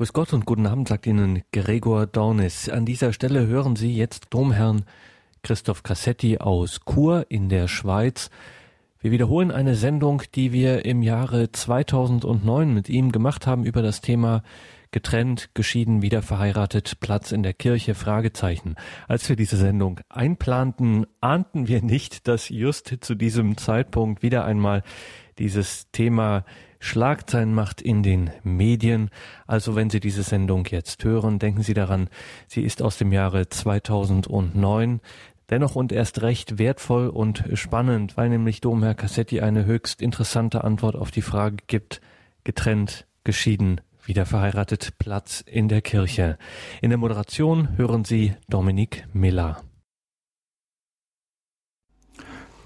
Grüß Gott und guten Abend, sagt Ihnen Gregor Dornis. An dieser Stelle hören Sie jetzt Domherrn Christoph Cassetti aus Chur in der Schweiz. Wir wiederholen eine Sendung, die wir im Jahre 2009 mit ihm gemacht haben über das Thema getrennt, geschieden, wieder verheiratet, Platz in der Kirche, Fragezeichen. Als wir diese Sendung einplanten, ahnten wir nicht, dass just zu diesem Zeitpunkt wieder einmal dieses Thema Schlagzeilen macht in den Medien. Also wenn Sie diese Sendung jetzt hören, denken Sie daran, sie ist aus dem Jahre 2009. Dennoch und erst recht wertvoll und spannend, weil nämlich Domherr Cassetti eine höchst interessante Antwort auf die Frage gibt, getrennt, geschieden, wieder verheiratet, Platz in der Kirche. In der Moderation hören Sie Dominik Miller.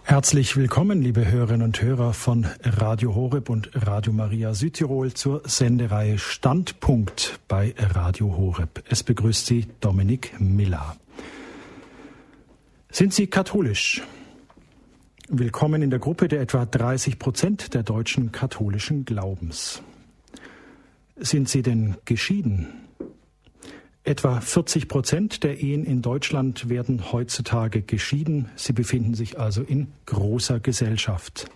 Herzlich willkommen, liebe Hörerinnen und Hörer von Radio Horeb und Radio Maria Südtirol zur Sendereihe Standpunkt bei Radio Horeb. Es begrüßt Sie Dominik Miller. Sind Sie katholisch? Willkommen in der Gruppe der etwa 30 Prozent der deutschen katholischen Glaubens. Sind Sie denn geschieden? Etwa 40 Prozent der Ehen in Deutschland werden heutzutage geschieden. Sie befinden sich also in großer Gesellschaft.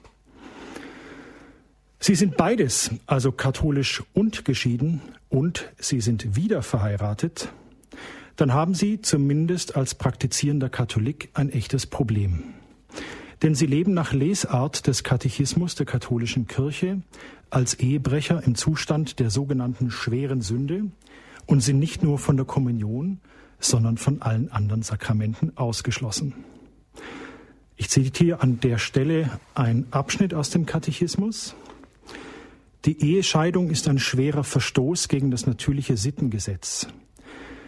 Sie sind beides, also katholisch und geschieden, und Sie sind wieder verheiratet, dann haben Sie zumindest als praktizierender Katholik ein echtes Problem. Denn Sie leben nach Lesart des Katechismus der katholischen Kirche als Ehebrecher im Zustand der sogenannten schweren Sünde, und sind nicht nur von der Kommunion, sondern von allen anderen Sakramenten ausgeschlossen. Ich zitiere an der Stelle einen Abschnitt aus dem Katechismus. Die Ehescheidung ist ein schwerer Verstoß gegen das natürliche Sittengesetz.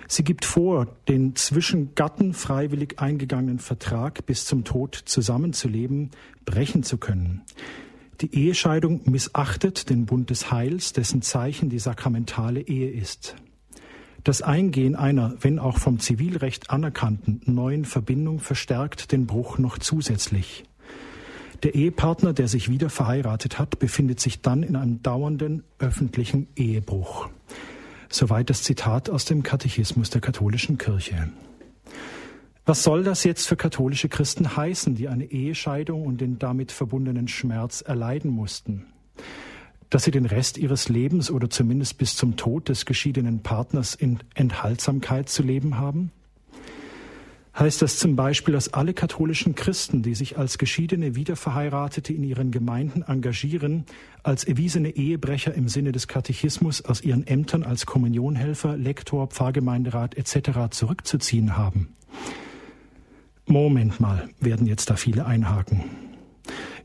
Sie gibt vor, den zwischen Gatten freiwillig eingegangenen Vertrag bis zum Tod zusammenzuleben, brechen zu können. Die Ehescheidung missachtet den Bund des Heils, dessen Zeichen die sakramentale Ehe ist. Das Eingehen einer, wenn auch vom Zivilrecht anerkannten, neuen Verbindung verstärkt den Bruch noch zusätzlich. Der Ehepartner, der sich wieder verheiratet hat, befindet sich dann in einem dauernden öffentlichen Ehebruch. Soweit das Zitat aus dem Katechismus der katholischen Kirche. Was soll das jetzt für katholische Christen heißen, die eine Ehescheidung und den damit verbundenen Schmerz erleiden mussten? Dass sie den Rest ihres Lebens oder zumindest bis zum Tod des geschiedenen Partners in Enthaltsamkeit zu leben haben? Heißt das zum Beispiel, dass alle katholischen Christen, die sich als geschiedene Wiederverheiratete in ihren Gemeinden engagieren, als erwiesene Ehebrecher im Sinne des Katechismus aus ihren Ämtern als Kommunionhelfer, Lektor, Pfarrgemeinderat etc. zurückzuziehen haben? Moment mal, werden jetzt da viele einhaken.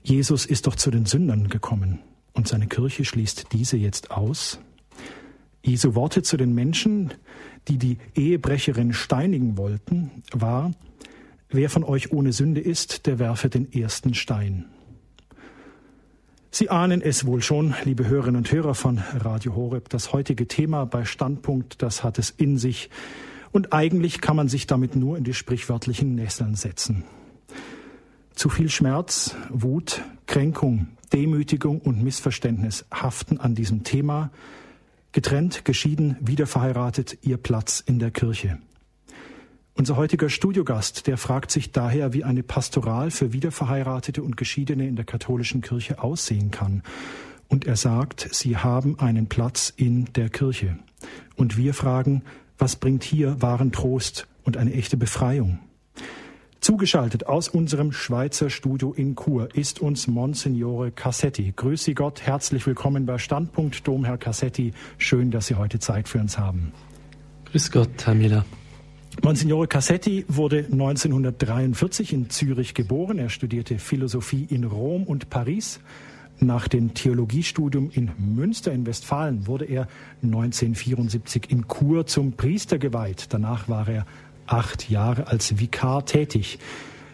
Jesus ist doch zu den Sündern gekommen und seine Kirche schließt diese jetzt aus. Jesu Worte zu den Menschen, die die Ehebrecherin steinigen wollten, war, wer von euch ohne Sünde ist, der werfe den ersten Stein. Sie ahnen es wohl schon, liebe Hörerinnen und Hörer von Radio Horeb, das heutige Thema bei Standpunkt, das hat es in sich. Und eigentlich kann man sich damit nur in die sprichwörtlichen Nesseln setzen. Zu viel Schmerz, Wut, Kränkung, Demütigung und Missverständnis haften an diesem Thema. Getrennt, geschieden, wiederverheiratet, ihr Platz in der Kirche. Unser heutiger Studiogast, der fragt sich daher, wie eine Pastoral für Wiederverheiratete und Geschiedene in der katholischen Kirche aussehen kann. Und er sagt, sie haben einen Platz in der Kirche. Und wir fragen, was bringt hier wahren Trost und eine echte Befreiung? Zugeschaltet aus unserem Schweizer Studio in Chur ist uns Monsignore Cassetti. Grüß Sie Gott, herzlich willkommen bei Standpunkt Dom, Herr Cassetti. Schön, dass Sie heute Zeit für uns haben. Grüß Gott, Herr Miller. Monsignore Cassetti wurde 1943 in Zürich geboren. Er studierte Philosophie in Rom und Paris. Nach dem Theologiestudium in Münster in Westfalen wurde er 1974 in Chur zum Priester geweiht. Danach war er acht Jahre als Vikar tätig.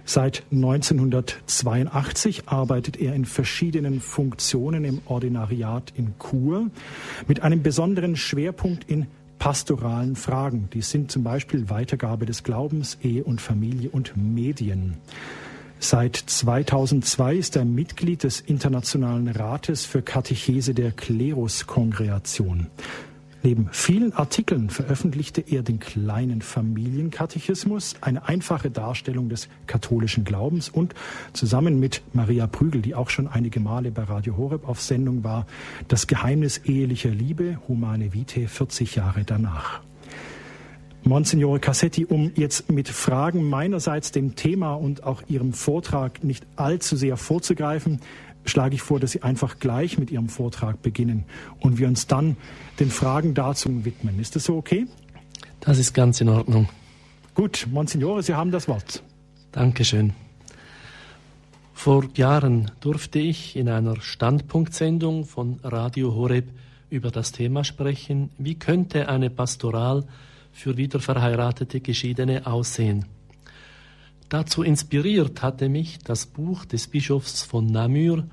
Seit 1982 arbeitet er in verschiedenen Funktionen im Ordinariat in Chur mit einem besonderen Schwerpunkt in pastoralen Fragen. Die sind zum Beispiel Weitergabe des Glaubens, Ehe und Familie und Medien. Seit 2002 ist er Mitglied des Internationalen Rates für Katechese der Kleruskongregation. Neben vielen Artikeln veröffentlichte er den kleinen Familienkatechismus, eine einfache Darstellung des katholischen Glaubens und zusammen mit Maria Prügel, die auch schon einige Male bei Radio Horeb auf Sendung war, das Geheimnis ehelicher Liebe, Humane Vitae, 40 Jahre danach. Monsignore Cassetti, um jetzt mit Fragen meinerseits dem Thema und auch Ihrem Vortrag nicht allzu sehr vorzugreifen, schlage ich vor, dass Sie einfach gleich mit Ihrem Vortrag beginnen und wir uns dann den Fragen dazu widmen. Ist das so okay? Das ist ganz in Ordnung. Gut, Monsignore, Sie haben das Wort. Dankeschön. Vor Jahren durfte ich in einer Standpunktsendung von Radio Horeb über das Thema sprechen, wie könnte eine Pastoral für wiederverheiratete Geschiedene aussehen. Dazu inspiriert hatte mich das Buch des Bischofs von Namur,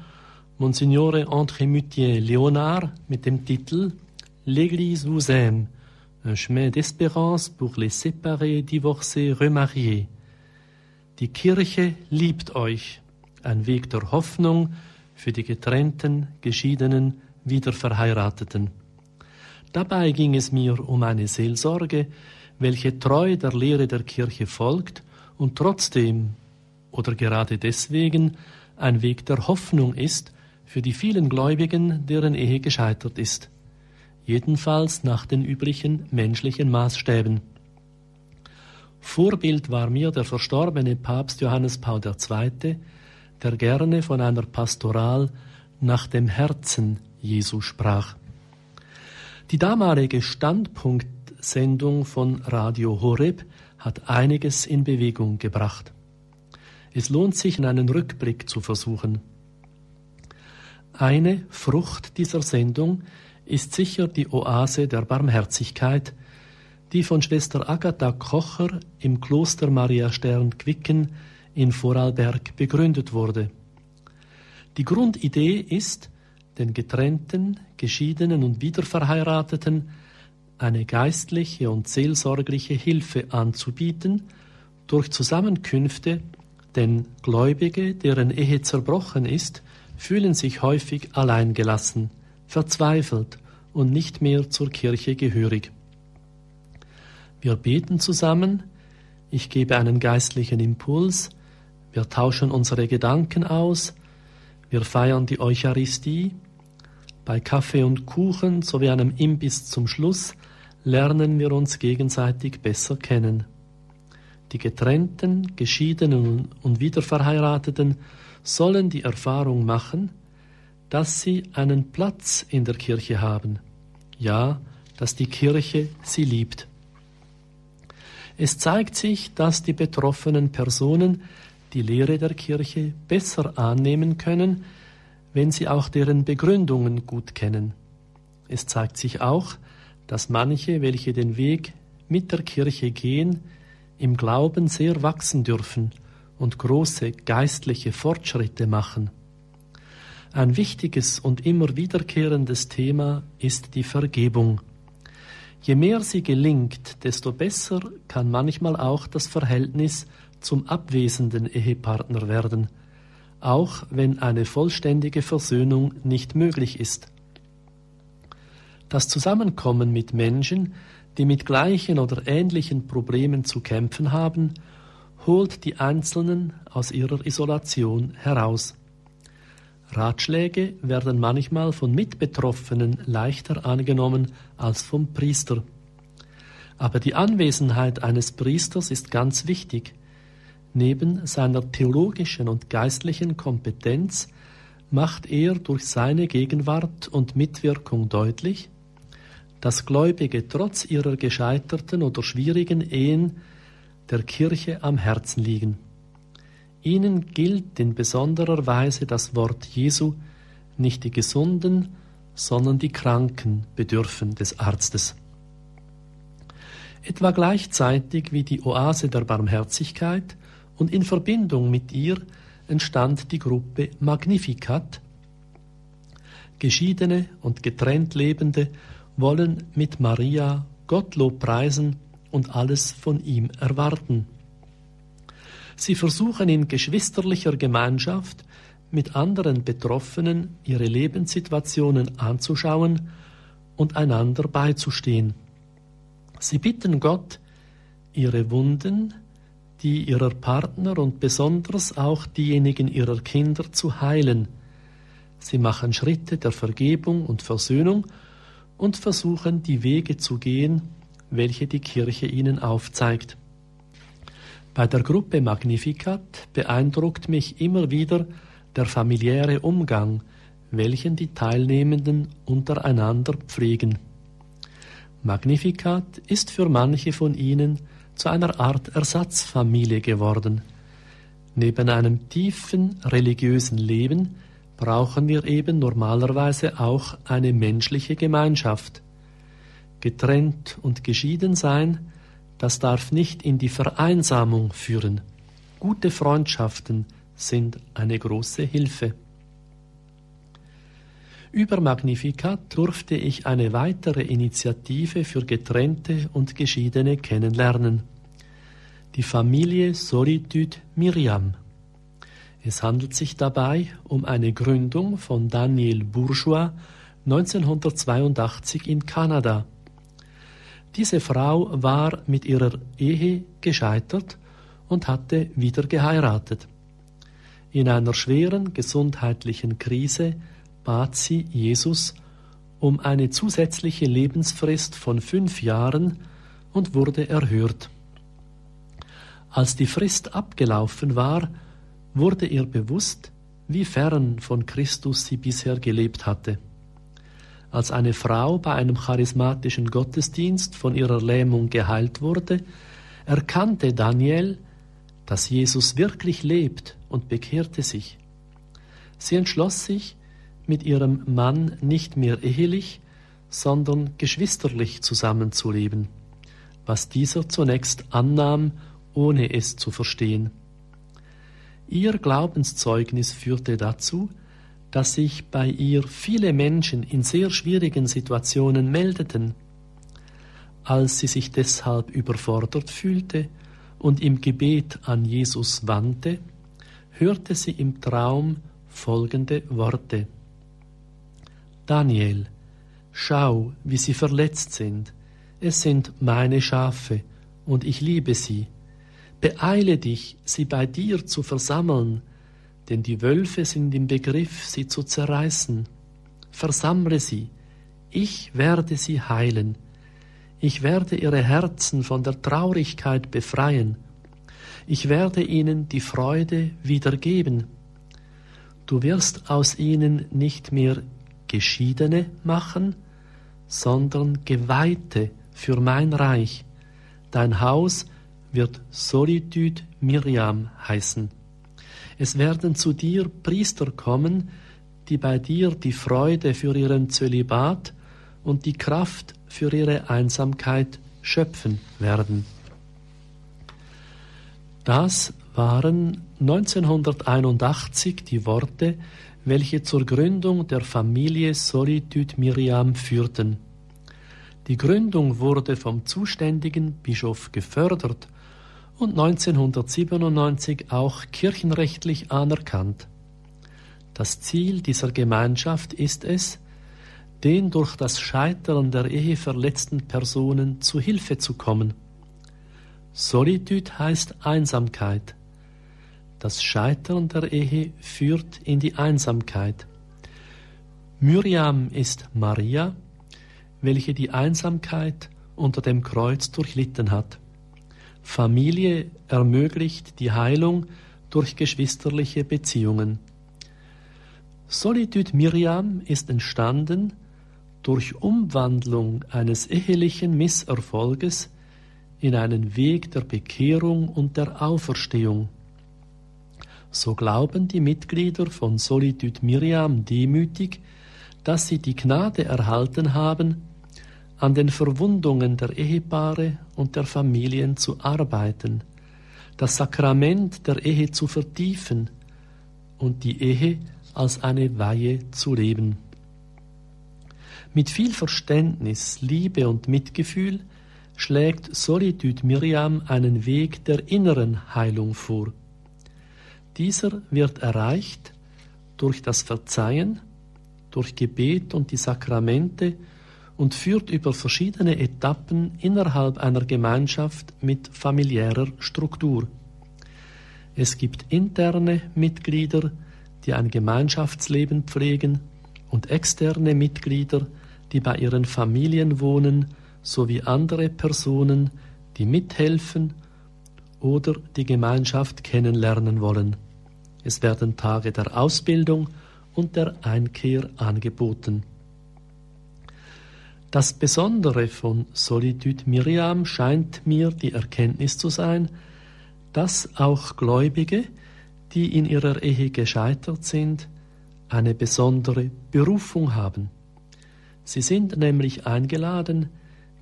Monsignore André Mutier Léonard, mit dem Titel L'Église vous aime, un chemin d'espérance pour les séparés, divorcés, remariés. Die Kirche liebt euch, ein Weg der Hoffnung für die getrennten, geschiedenen, wiederverheirateten. Dabei ging es mir um eine Seelsorge, welche treu der Lehre der Kirche folgt und trotzdem oder gerade deswegen ein Weg der Hoffnung ist für die vielen Gläubigen, deren Ehe gescheitert ist, jedenfalls nach den üblichen menschlichen Maßstäben. Vorbild war mir der verstorbene Papst Johannes Paul II., der gerne von einer Pastoral nach dem Herzen Jesu sprach. Die damalige Standpunktsendung von Radio Horeb hat einiges in Bewegung gebracht. Es lohnt sich, einen Rückblick zu versuchen. Eine Frucht dieser Sendung ist sicher die Oase der Barmherzigkeit, die von Schwester Agatha Kocher im Kloster Maria Stern Quicken in Vorarlberg begründet wurde. Die Grundidee ist, den getrennten, geschiedenen und wiederverheirateten eine geistliche und seelsorgliche Hilfe anzubieten durch Zusammenkünfte, denn Gläubige, deren Ehe zerbrochen ist, fühlen sich häufig alleingelassen, verzweifelt und nicht mehr zur Kirche gehörig. Wir beten zusammen, ich gebe einen geistlichen Impuls, wir tauschen unsere Gedanken aus, wir feiern die Eucharistie, bei Kaffee und Kuchen sowie einem Imbiss zum Schluss lernen wir uns gegenseitig besser kennen. Die getrennten, geschiedenen und wiederverheirateten sollen die Erfahrung machen, dass sie einen Platz in der Kirche haben, ja, dass die Kirche sie liebt. Es zeigt sich, dass die betroffenen Personen die Lehre der Kirche besser annehmen können, wenn sie auch deren Begründungen gut kennen. Es zeigt sich auch, dass manche, welche den Weg mit der Kirche gehen, im Glauben sehr wachsen dürfen und große geistliche Fortschritte machen. Ein wichtiges und immer wiederkehrendes Thema ist die Vergebung. Je mehr sie gelingt, desto besser kann manchmal auch das Verhältnis zum abwesenden Ehepartner werden, auch wenn eine vollständige Versöhnung nicht möglich ist. Das Zusammenkommen mit Menschen, die mit gleichen oder ähnlichen Problemen zu kämpfen haben, holt die Einzelnen aus ihrer Isolation heraus. Ratschläge werden manchmal von Mitbetroffenen leichter angenommen als vom Priester. Aber die Anwesenheit eines Priesters ist ganz wichtig. Neben seiner theologischen und geistlichen Kompetenz macht er durch seine Gegenwart und Mitwirkung deutlich, dass Gläubige trotz ihrer gescheiterten oder schwierigen Ehen der Kirche am Herzen liegen. Ihnen gilt in besonderer Weise das Wort Jesu, nicht die Gesunden, sondern die Kranken bedürfen des Arztes. Etwa gleichzeitig wie die Oase der Barmherzigkeit und in Verbindung mit ihr entstand die Gruppe Magnificat. Geschiedene und getrennt Lebende wollen mit Maria Gottlob preisen und alles von ihm erwarten. Sie versuchen in geschwisterlicher und einander beizustehen. Sie bitten Gott, ihre Wunden, die ihrer Partner und besonders auch diejenigen ihrer Kinder zu heilen. Sie machen Schritte der Vergebung und Versöhnung und versuchen die Wege zu gehen, welche die Kirche ihnen aufzeigt. Bei der Gruppe Magnificat beeindruckt mich immer wieder der familiäre Umgang, welchen die Teilnehmenden untereinander pflegen. Magnificat ist für manche von ihnen zu einer Art Ersatzfamilie geworden. Neben einem tiefen religiösen Leben brauchen wir eben normalerweise auch eine menschliche Gemeinschaft. Getrennt und geschieden sein, das darf nicht in die Vereinsamung führen. Gute Freundschaften sind eine große Hilfe. Über Magnificat durfte ich eine weitere Initiative für Getrennte und Geschiedene kennenlernen. Die Familie Solitude Miriam. Es handelt sich dabei um eine Gründung von Daniel Bourgeois 1982 in Kanada. Diese Frau war mit ihrer Ehe gescheitert und hatte wieder geheiratet. In einer schweren gesundheitlichen Krise bat sie Jesus um eine zusätzliche Lebensfrist von fünf Jahren und wurde erhört. Als die Frist abgelaufen war, wurde ihr bewusst, wie fern von Christus sie bisher gelebt hatte. Als eine Frau bei einem charismatischen Gottesdienst von ihrer Lähmung geheilt wurde, erkannte Daniel, dass Jesus wirklich lebt und bekehrte sich. Sie entschloss sich, mit ihrem Mann nicht mehr ehelich, sondern geschwisterlich zusammenzuleben, was dieser zunächst annahm, ohne es zu verstehen. Ihr Glaubenszeugnis führte dazu, dass sich bei ihr viele Menschen in sehr schwierigen Situationen meldeten. Als sie sich deshalb überfordert fühlte und im Gebet an Jesus wandte, hörte sie im Traum folgende Worte. Daniel, schau, wie sie verletzt sind. Es sind meine Schafe, und ich liebe sie. Beeile dich, sie bei dir zu versammeln, denn die Wölfe sind im Begriff, sie zu zerreißen. Versammle sie, ich werde sie heilen. Ich werde ihre Herzen von der Traurigkeit befreien. Ich werde ihnen die Freude wiedergeben. Du wirst aus ihnen nicht mehr Geschiedene machen, sondern Geweihte für mein Reich. Dein Haus wird Solitude Miriam heißen. Es werden zu dir Priester kommen, die bei dir die Freude für ihren Zölibat und die Kraft für ihre Einsamkeit schöpfen werden. Das waren 1981 die Worte, welche zur Gründung der Familie Solitude Miriam führten. Die Gründung wurde vom zuständigen Bischof gefördert und 1997 auch kirchenrechtlich anerkannt. Das Ziel dieser Gemeinschaft ist es, den durch das Scheitern der Ehe verletzten Personen zu Hilfe zu kommen. Solitude heißt Einsamkeit. Das Scheitern der Ehe führt in die Einsamkeit. Miriam ist Maria, welche die Einsamkeit unter dem Kreuz durchlitten hat. Familie ermöglicht die Heilung durch geschwisterliche Beziehungen. Solitude Miriam ist entstanden durch Umwandlung eines ehelichen Misserfolges in einen Weg der Bekehrung und der Auferstehung. So glauben die Mitglieder von Solitude Miriam demütig, dass sie die Gnade erhalten haben, an den Verwundungen der Ehepaare und der Familien zu arbeiten, das Sakrament der Ehe zu vertiefen und die Ehe als eine Weihe zu leben. Mit viel Verständnis, Liebe und Mitgefühl schlägt Solitude Miriam einen Weg der inneren Heilung vor. Dieser wird erreicht durch das Verzeihen, durch Gebet und die Sakramente und führt über verschiedene Etappen innerhalb einer Gemeinschaft mit familiärer Struktur. Es gibt interne Mitglieder, die ein Gemeinschaftsleben pflegen, und externe Mitglieder, die bei ihren Familien wohnen, sowie andere Personen, die mithelfen oder die Gemeinschaft kennenlernen wollen. Es werden Tage der Ausbildung und der Einkehr angeboten. Das Besondere von Solitude Miriam scheint mir die Erkenntnis zu sein, dass auch Gläubige, die in ihrer Ehe gescheitert sind, eine besondere Berufung haben. Sie sind nämlich eingeladen,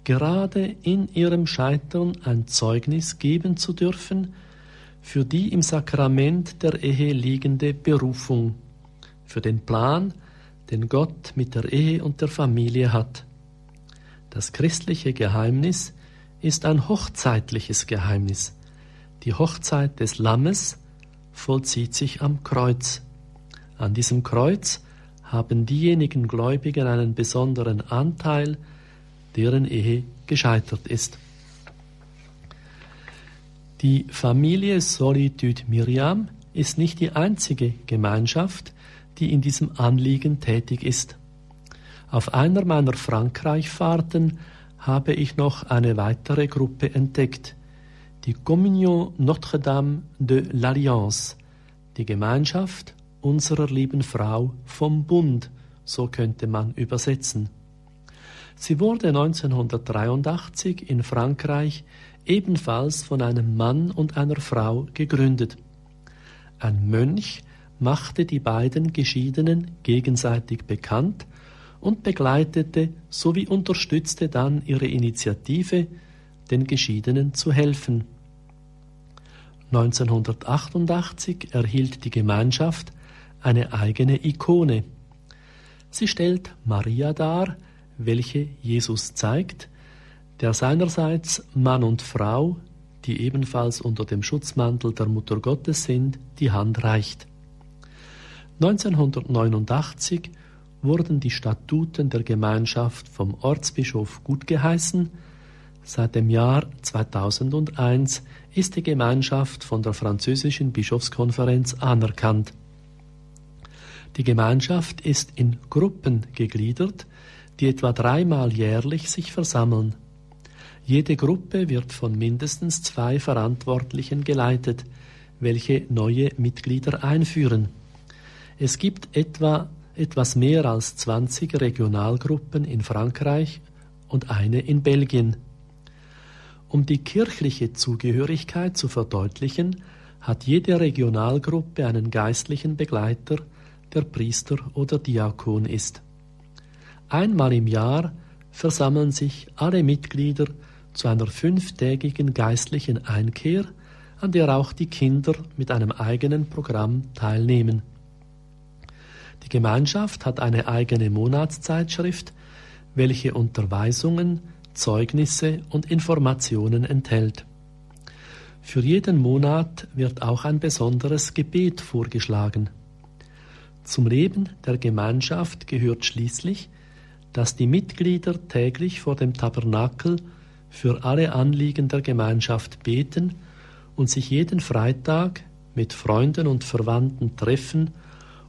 gerade in ihrem Scheitern ein Zeugnis geben zu dürfen für die im Sakrament der Ehe liegende Berufung, für den Plan, den Gott mit der Ehe und der Familie hat. Das christliche Geheimnis ist ein hochzeitliches Geheimnis. Die Hochzeit des Lammes vollzieht sich am Kreuz. An diesem Kreuz haben diejenigen Gläubigen einen besonderen Anteil, deren Ehe gescheitert ist. Die Familie Solitude Miriam ist nicht die einzige Gemeinschaft, die in diesem Anliegen tätig ist. Auf einer meiner Frankreichfahrten habe ich noch eine weitere Gruppe entdeckt, die Communion Notre-Dame de l'Alliance, die Gemeinschaft unserer lieben Frau vom Bund, so könnte man übersetzen. Sie wurde 1983 in Frankreich ebenfalls von einem Mann und einer Frau gegründet. Ein Mönch machte die beiden Geschiedenen gegenseitig bekannt und begleitete sowie unterstützte dann ihre Initiative, den Geschiedenen zu helfen. 1988 erhielt die Gemeinschaft eine eigene Ikone. Sie stellt Maria dar, welche Jesus zeigt, der seinerseits Mann und Frau, die ebenfalls unter dem Schutzmantel der Mutter Gottes sind, die Hand reicht. 1989 wurden die Statuten der Gemeinschaft vom Ortsbischof gutgeheißen. Seit dem Jahr 2001 ist die Gemeinschaft von der französischen Bischofskonferenz anerkannt. Die Gemeinschaft ist in Gruppen gegliedert, die etwa dreimal jährlich sich versammeln. Jede Gruppe wird von mindestens zwei Verantwortlichen geleitet, welche neue Mitglieder einführen. Es gibt etwa etwas mehr als 20 Regionalgruppen in Frankreich und eine in Belgien. Um die kirchliche Zugehörigkeit zu verdeutlichen, hat jede Regionalgruppe einen geistlichen Begleiter, der Priester oder Diakon ist. Einmal im Jahr versammeln sich alle Mitglieder zu einer fünftägigen geistlichen Einkehr, an der auch die Kinder mit einem eigenen Programm teilnehmen. Die Gemeinschaft hat eine eigene Monatszeitschrift, welche Unterweisungen, Zeugnisse und Informationen enthält. Für jeden Monat wird auch ein besonderes Gebet vorgeschlagen. Zum Leben der Gemeinschaft gehört schließlich, dass die Mitglieder täglich vor dem Tabernakel für alle Anliegen der Gemeinschaft beten und sich jeden Freitag mit Freunden und Verwandten treffen,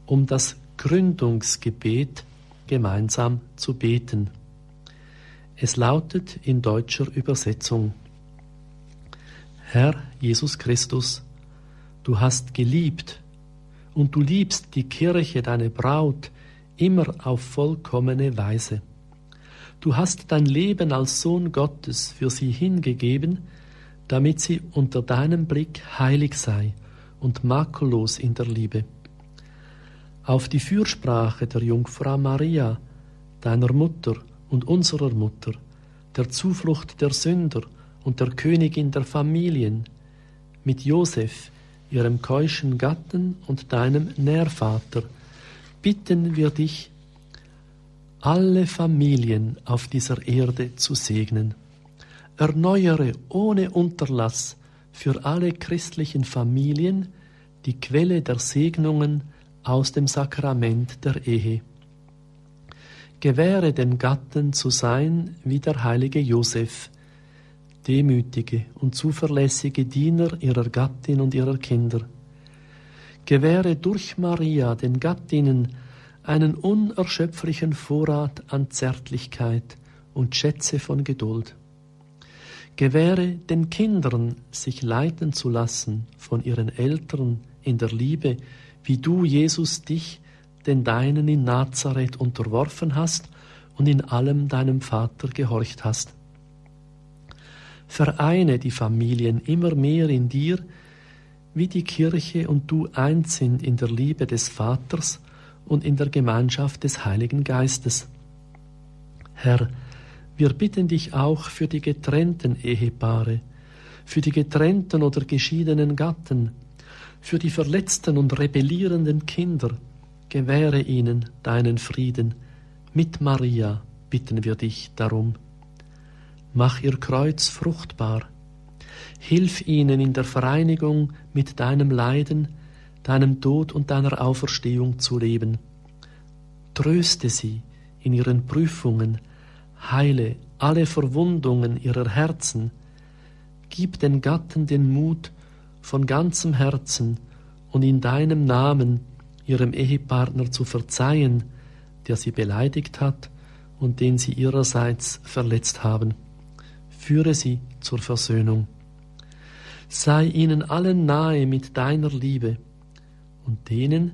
um das Gründungsgebet gemeinsam zu beten. Es lautet in deutscher Übersetzung Herr Jesus Christus, du hast geliebt und du liebst die Kirche, deine Braut, immer auf vollkommene Weise. Du hast dein Leben als Sohn Gottes für sie hingegeben, damit sie unter deinem Blick heilig sei und makellos in der Liebe. Auf die Fürsprache der Jungfrau Maria, deiner Mutter und unserer Mutter, der Zuflucht der Sünder und der Königin der Familien, mit Josef, ihrem keuschen Gatten und deinem Nährvater, bitten wir dich, alle Familien auf dieser Erde zu segnen. Erneuere ohne Unterlass für alle christlichen Familien die Quelle der Segnungen aus dem Sakrament der Ehe. gewähre dem Gatten zu sein wie der heilige Josef, demütige und zuverlässige Diener ihrer Gattin und ihrer Kinder. Gewähre durch Maria den Gattinnen einen unerschöpflichen Vorrat an Zärtlichkeit und Schätze von Geduld. Gewähre den Kindern, sich leiten zu lassen von ihren Eltern in der Liebe, wie du, Jesus, dich den Deinen in Nazareth unterworfen hast und in allem deinem Vater gehorcht hast. Vereine die Familien immer mehr in dir, wie die Kirche und du eins sind in der Liebe des Vaters und in der Gemeinschaft des Heiligen Geistes. Herr, wir bitten dich auch für die getrennten Ehepaare, für die getrennten oder geschiedenen Gatten, für die verletzten und rebellierenden Kinder, gewähre ihnen deinen Frieden. Mit Maria bitten wir dich darum. Mach ihr Kreuz fruchtbar. Hilf ihnen in der Vereinigung mit deinem Leiden, deinem Tod und deiner Auferstehung zu leben. Tröste sie in ihren Prüfungen, heile alle Verwundungen ihrer Herzen, gib den Gatten den Mut, von ganzem Herzen und in deinem Namen ihrem Ehepartner zu verzeihen, der sie beleidigt hat und den sie ihrerseits verletzt haben. Führe sie zur Versöhnung. Sei ihnen allen nahe mit deiner Liebe und denen,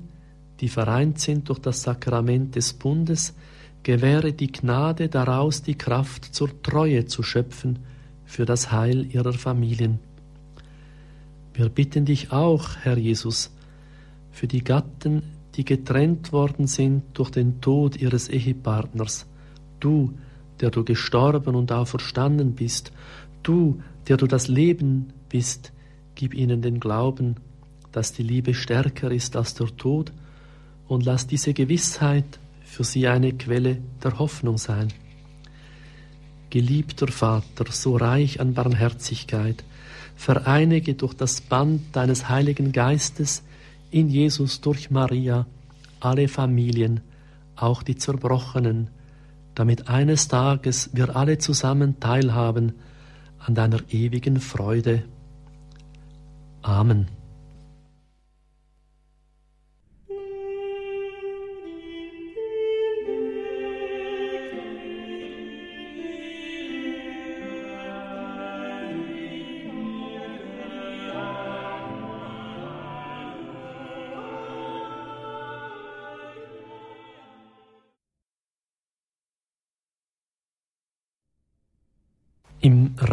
die vereint sind durch das Sakrament des Bundes, gewähre die Gnade daraus die Kraft zur Treue zu schöpfen für das Heil ihrer Familien. Wir bitten dich auch, Herr Jesus, für die Gatten, die getrennt worden sind durch den Tod ihres Ehepartners. Du, der du gestorben und auferstanden bist, du, der du das Leben bist, gib ihnen den Glauben, dass die Liebe stärker ist als der Tod, und lass diese Gewissheit für sie eine Quelle der Hoffnung sein. Geliebter Vater, so reich an Barmherzigkeit, vereinige durch das Band deines Heiligen Geistes in Jesus durch Maria alle Familien, auch die Zerbrochenen, damit eines Tages wir alle zusammen teilhaben an deiner ewigen Freude. Amen.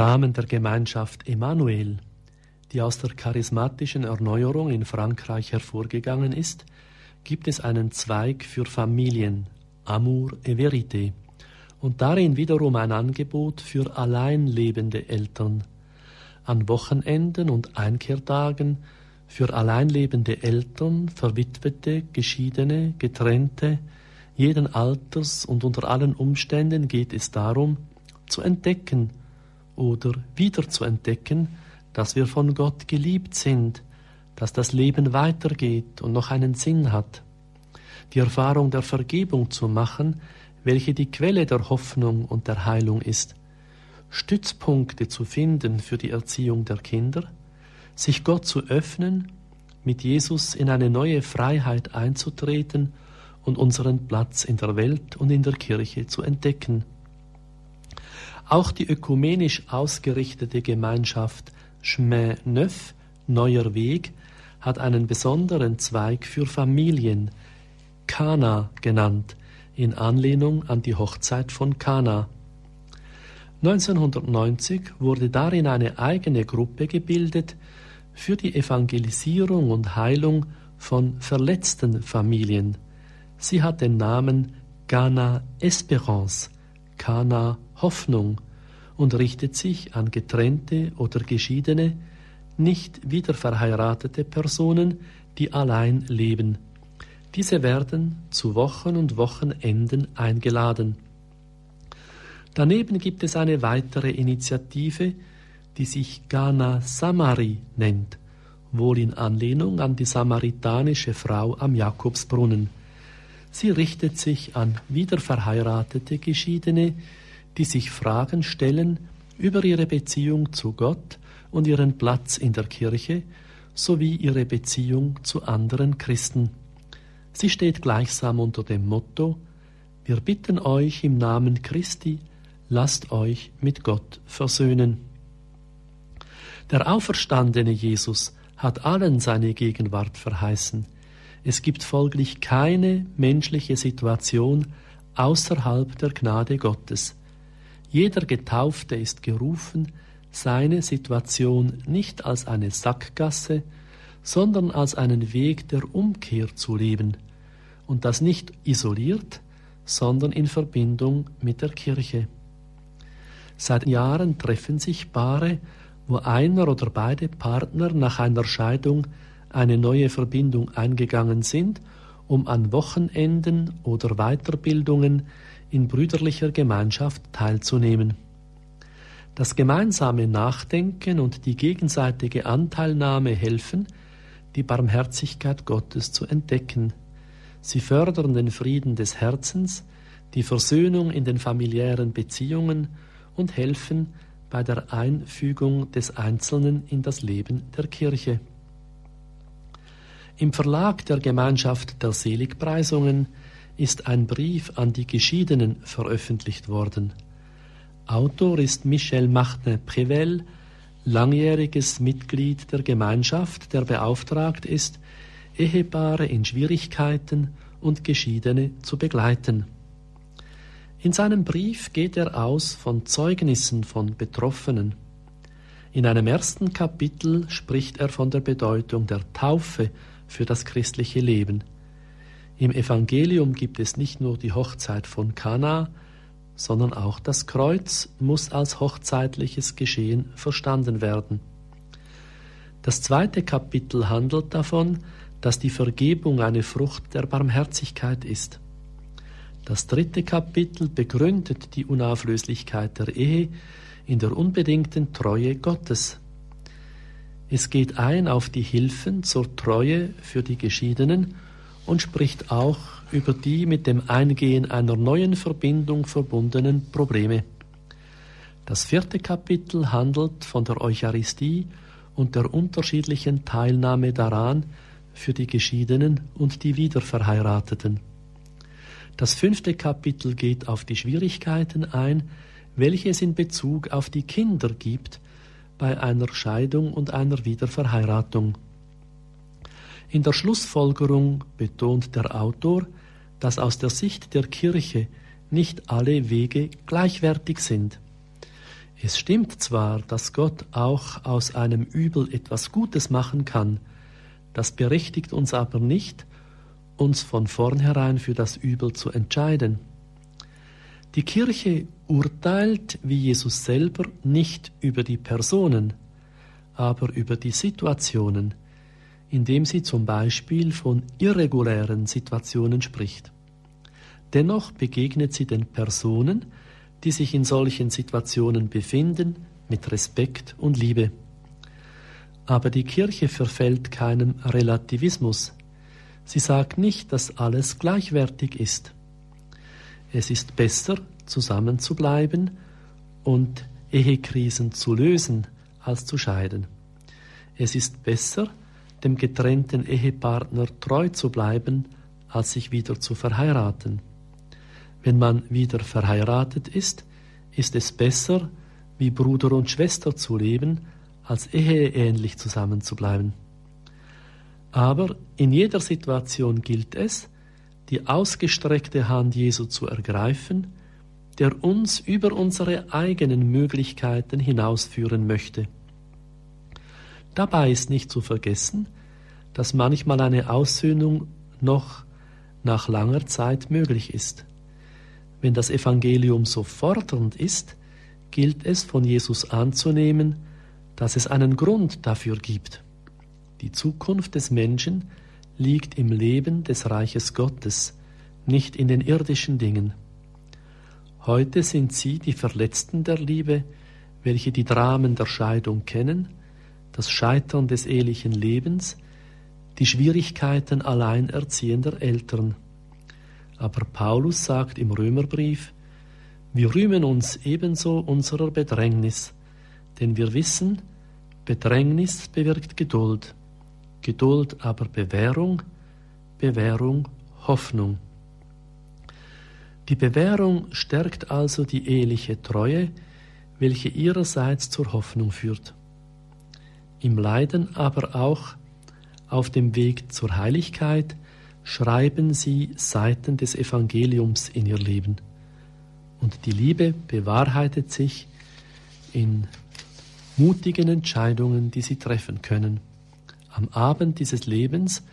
Rahmen der Gemeinschaft Emmanuel, die aus der charismatischen Erneuerung in Frankreich hervorgegangen ist, gibt es einen Zweig für Familien, Amour et Vérité, und darin wiederum ein Angebot für alleinlebende Eltern. An Wochenenden und Einkehrtagen für alleinlebende Eltern, Verwitwete, Geschiedene, Getrennte, jeden Alters und unter allen Umständen geht es darum, zu entdecken, oder wieder zu entdecken, dass wir von Gott geliebt sind, dass das Leben weitergeht und noch einen Sinn hat. Die Erfahrung der Vergebung zu machen, welche die Quelle der Hoffnung und der Heilung ist. Stützpunkte zu finden für die Erziehung der Kinder, sich Gott zu öffnen, mit Jesus in eine neue Freiheit einzutreten und unseren Platz in der Welt und in der Kirche zu entdecken. Auch die ökumenisch ausgerichtete Gemeinschaft Chemin Neuf, Neuer Weg, hat einen besonderen Zweig für Familien, Kana genannt, in Anlehnung an die Hochzeit von Kana. 1990 wurde darin eine eigene Gruppe gebildet für die Evangelisierung und Heilung von verletzten Familien. Sie hat den Namen Ghana Esperance, Kana Hoffnung und richtet sich an getrennte oder geschiedene, nicht wiederverheiratete Personen, die allein leben. Diese werden zu Wochen und Wochenenden eingeladen. Daneben gibt es eine weitere Initiative, die sich Ghana Samari nennt, wohl in Anlehnung an die samaritanische Frau am Jakobsbrunnen. Sie richtet sich an wiederverheiratete Geschiedene, die sich Fragen stellen über ihre Beziehung zu Gott und ihren Platz in der Kirche sowie ihre Beziehung zu anderen Christen. Sie steht gleichsam unter dem Motto Wir bitten euch im Namen Christi, lasst euch mit Gott versöhnen. Der auferstandene Jesus hat allen seine Gegenwart verheißen. Es gibt folglich keine menschliche Situation außerhalb der Gnade Gottes. Jeder Getaufte ist gerufen, seine Situation nicht als eine Sackgasse, sondern als einen Weg der Umkehr zu leben, und das nicht isoliert, sondern in Verbindung mit der Kirche. Seit Jahren treffen sich Paare, wo einer oder beide Partner nach einer Scheidung eine neue Verbindung eingegangen sind, um an Wochenenden oder Weiterbildungen in brüderlicher Gemeinschaft teilzunehmen. Das gemeinsame Nachdenken und die gegenseitige Anteilnahme helfen, die Barmherzigkeit Gottes zu entdecken. Sie fördern den Frieden des Herzens, die Versöhnung in den familiären Beziehungen und helfen bei der Einfügung des Einzelnen in das Leben der Kirche. Im Verlag der Gemeinschaft der Seligpreisungen ist ein Brief an die Geschiedenen veröffentlicht worden. Autor ist Michel Martin-Prevel, langjähriges Mitglied der Gemeinschaft, der beauftragt ist, Ehepaare in Schwierigkeiten und Geschiedene zu begleiten. In seinem Brief geht er aus von Zeugnissen von Betroffenen. In einem ersten Kapitel spricht er von der Bedeutung der Taufe für das christliche Leben. Im Evangelium gibt es nicht nur die Hochzeit von Kana, sondern auch das Kreuz muss als hochzeitliches Geschehen verstanden werden. Das zweite Kapitel handelt davon, dass die Vergebung eine Frucht der Barmherzigkeit ist. Das dritte Kapitel begründet die Unauflöslichkeit der Ehe in der unbedingten Treue Gottes. Es geht ein auf die Hilfen zur Treue für die Geschiedenen und spricht auch über die mit dem Eingehen einer neuen Verbindung verbundenen Probleme. Das vierte Kapitel handelt von der Eucharistie und der unterschiedlichen Teilnahme daran für die Geschiedenen und die Wiederverheirateten. Das fünfte Kapitel geht auf die Schwierigkeiten ein, welche es in Bezug auf die Kinder gibt, bei einer Scheidung und einer Wiederverheiratung. In der Schlussfolgerung betont der Autor, dass aus der Sicht der Kirche nicht alle Wege gleichwertig sind. Es stimmt zwar, dass Gott auch aus einem Übel etwas Gutes machen kann, das berechtigt uns aber nicht, uns von vornherein für das Übel zu entscheiden. Die Kirche urteilt, wie Jesus selber, nicht über die Personen, aber über die Situationen, indem sie zum Beispiel von irregulären Situationen spricht. Dennoch begegnet sie den Personen, die sich in solchen Situationen befinden, mit Respekt und Liebe. Aber die Kirche verfällt keinem Relativismus. Sie sagt nicht, dass alles gleichwertig ist. Es ist besser, zusammen zu bleiben und Ehekrisen zu lösen, als zu scheiden. Es ist besser, dem getrennten Ehepartner treu zu bleiben, als sich wieder zu verheiraten. Wenn man wieder verheiratet ist, ist es besser, wie Bruder und Schwester zu leben, als eheähnlich zusammenzubleiben. Aber in jeder Situation gilt es, die ausgestreckte Hand Jesu zu ergreifen, der uns über unsere eigenen Möglichkeiten hinausführen möchte. Dabei ist nicht zu vergessen, dass manchmal eine Aussöhnung noch nach langer Zeit möglich ist. Wenn das Evangelium so fordernd ist, gilt es von Jesus anzunehmen, dass es einen Grund dafür gibt. Die Zukunft des Menschen liegt im Leben des Reiches Gottes, nicht in den irdischen Dingen. Heute sind sie die Verletzten der Liebe, welche die Dramen der Scheidung kennen, das Scheitern des ehelichen Lebens, die Schwierigkeiten alleinerziehender Eltern. Aber Paulus sagt im Römerbrief, wir rühmen uns ebenso unserer Bedrängnis, denn wir wissen, Bedrängnis bewirkt Geduld, Geduld aber Bewährung, Bewährung Hoffnung. Die Bewährung stärkt also die eheliche Treue, welche ihrerseits zur Hoffnung führt. Im Leiden aber auch auf dem Weg zur Heiligkeit schreiben sie Seiten des Evangeliums in ihr Leben. Und die Liebe bewahrheitet sich in mutigen Entscheidungen, die sie treffen können. Am Abend dieses Lebens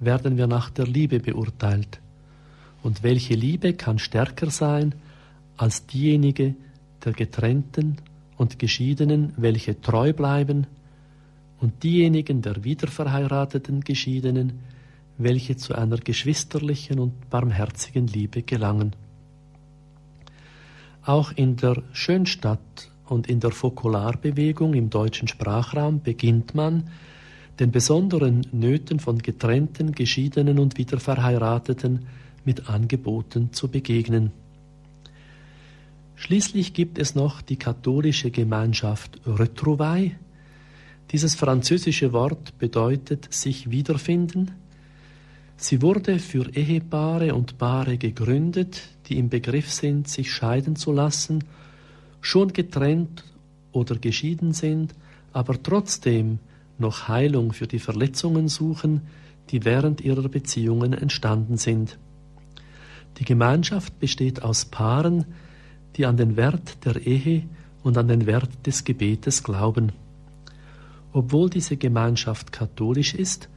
werden wir nach der Liebe beurteilt. Und welche Liebe kann stärker sein als diejenige der getrennten und geschiedenen, welche treu bleiben, und diejenigen der wiederverheirateten Geschiedenen, welche zu einer geschwisterlichen und barmherzigen Liebe gelangen. Auch in der Schönstadt und in der Fokularbewegung im deutschen Sprachraum beginnt man, den besonderen Nöten von getrennten, geschiedenen und wiederverheirateten mit Angeboten zu begegnen. Schließlich gibt es noch die katholische Gemeinschaft Retrouvaille. Dieses französische Wort bedeutet sich wiederfinden. Sie wurde für Ehepaare und Paare gegründet, die im Begriff sind, sich scheiden zu lassen, schon getrennt oder geschieden sind, aber trotzdem noch Heilung für die Verletzungen suchen, die während ihrer Beziehungen entstanden sind. Die Gemeinschaft besteht aus Paaren, die an den Wert der Ehe und an den Wert des Gebetes glauben. Obwohl diese Gemeinschaft katholisch ist,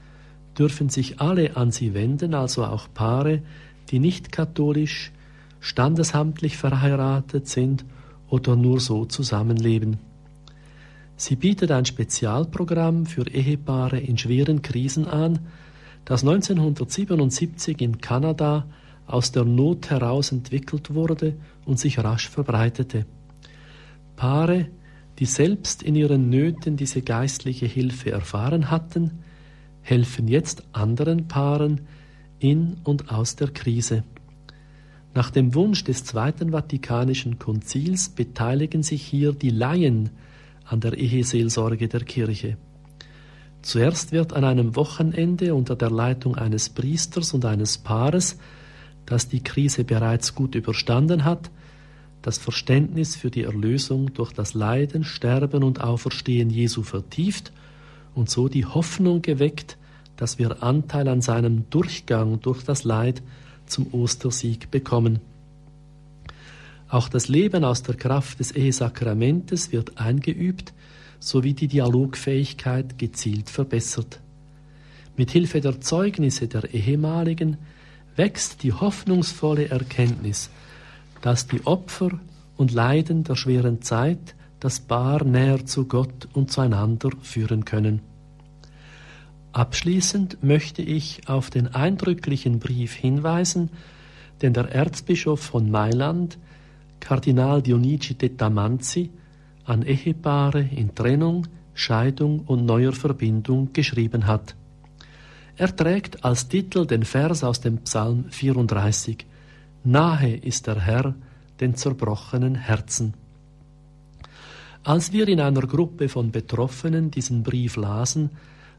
dürfen sich alle an sie wenden, also auch Paare, die nicht katholisch, standesamtlich verheiratet sind oder nur so zusammenleben. Sie bietet ein Spezialprogramm für Ehepaare in schweren Krisen an, das 1977 in Kanada aus der Not heraus entwickelt wurde und sich rasch verbreitete. Paare, die selbst in ihren Nöten diese geistliche Hilfe erfahren hatten, helfen jetzt anderen Paaren in und aus der Krise. Nach dem Wunsch des Zweiten Vatikanischen Konzils beteiligen sich hier die Laien an der Eheseelsorge der Kirche. Zuerst wird an einem Wochenende unter der Leitung eines Priesters und eines Paares, das die Krise bereits gut überstanden hat, das Verständnis für die Erlösung durch das Leiden, Sterben und Auferstehen Jesu vertieft und so die Hoffnung geweckt, dass wir Anteil an seinem Durchgang durch das Leid zum Ostersieg bekommen. Auch das Leben aus der Kraft des Ehesakramentes wird eingeübt, sowie die Dialogfähigkeit gezielt verbessert. Mit Hilfe der Zeugnisse der Ehemaligen wächst die hoffnungsvolle Erkenntnis, dass die Opfer und Leiden der schweren Zeit das Paar näher zu Gott und zueinander führen können. Abschließend möchte ich auf den eindrücklichen Brief hinweisen, den der Erzbischof von Mailand Kardinal Dionigi de Tamanzi an Ehepaare in Trennung, Scheidung und neuer Verbindung geschrieben hat. Er trägt als Titel den Vers aus dem Psalm 34 Nahe ist der Herr den zerbrochenen Herzen. Als wir in einer Gruppe von Betroffenen diesen Brief lasen,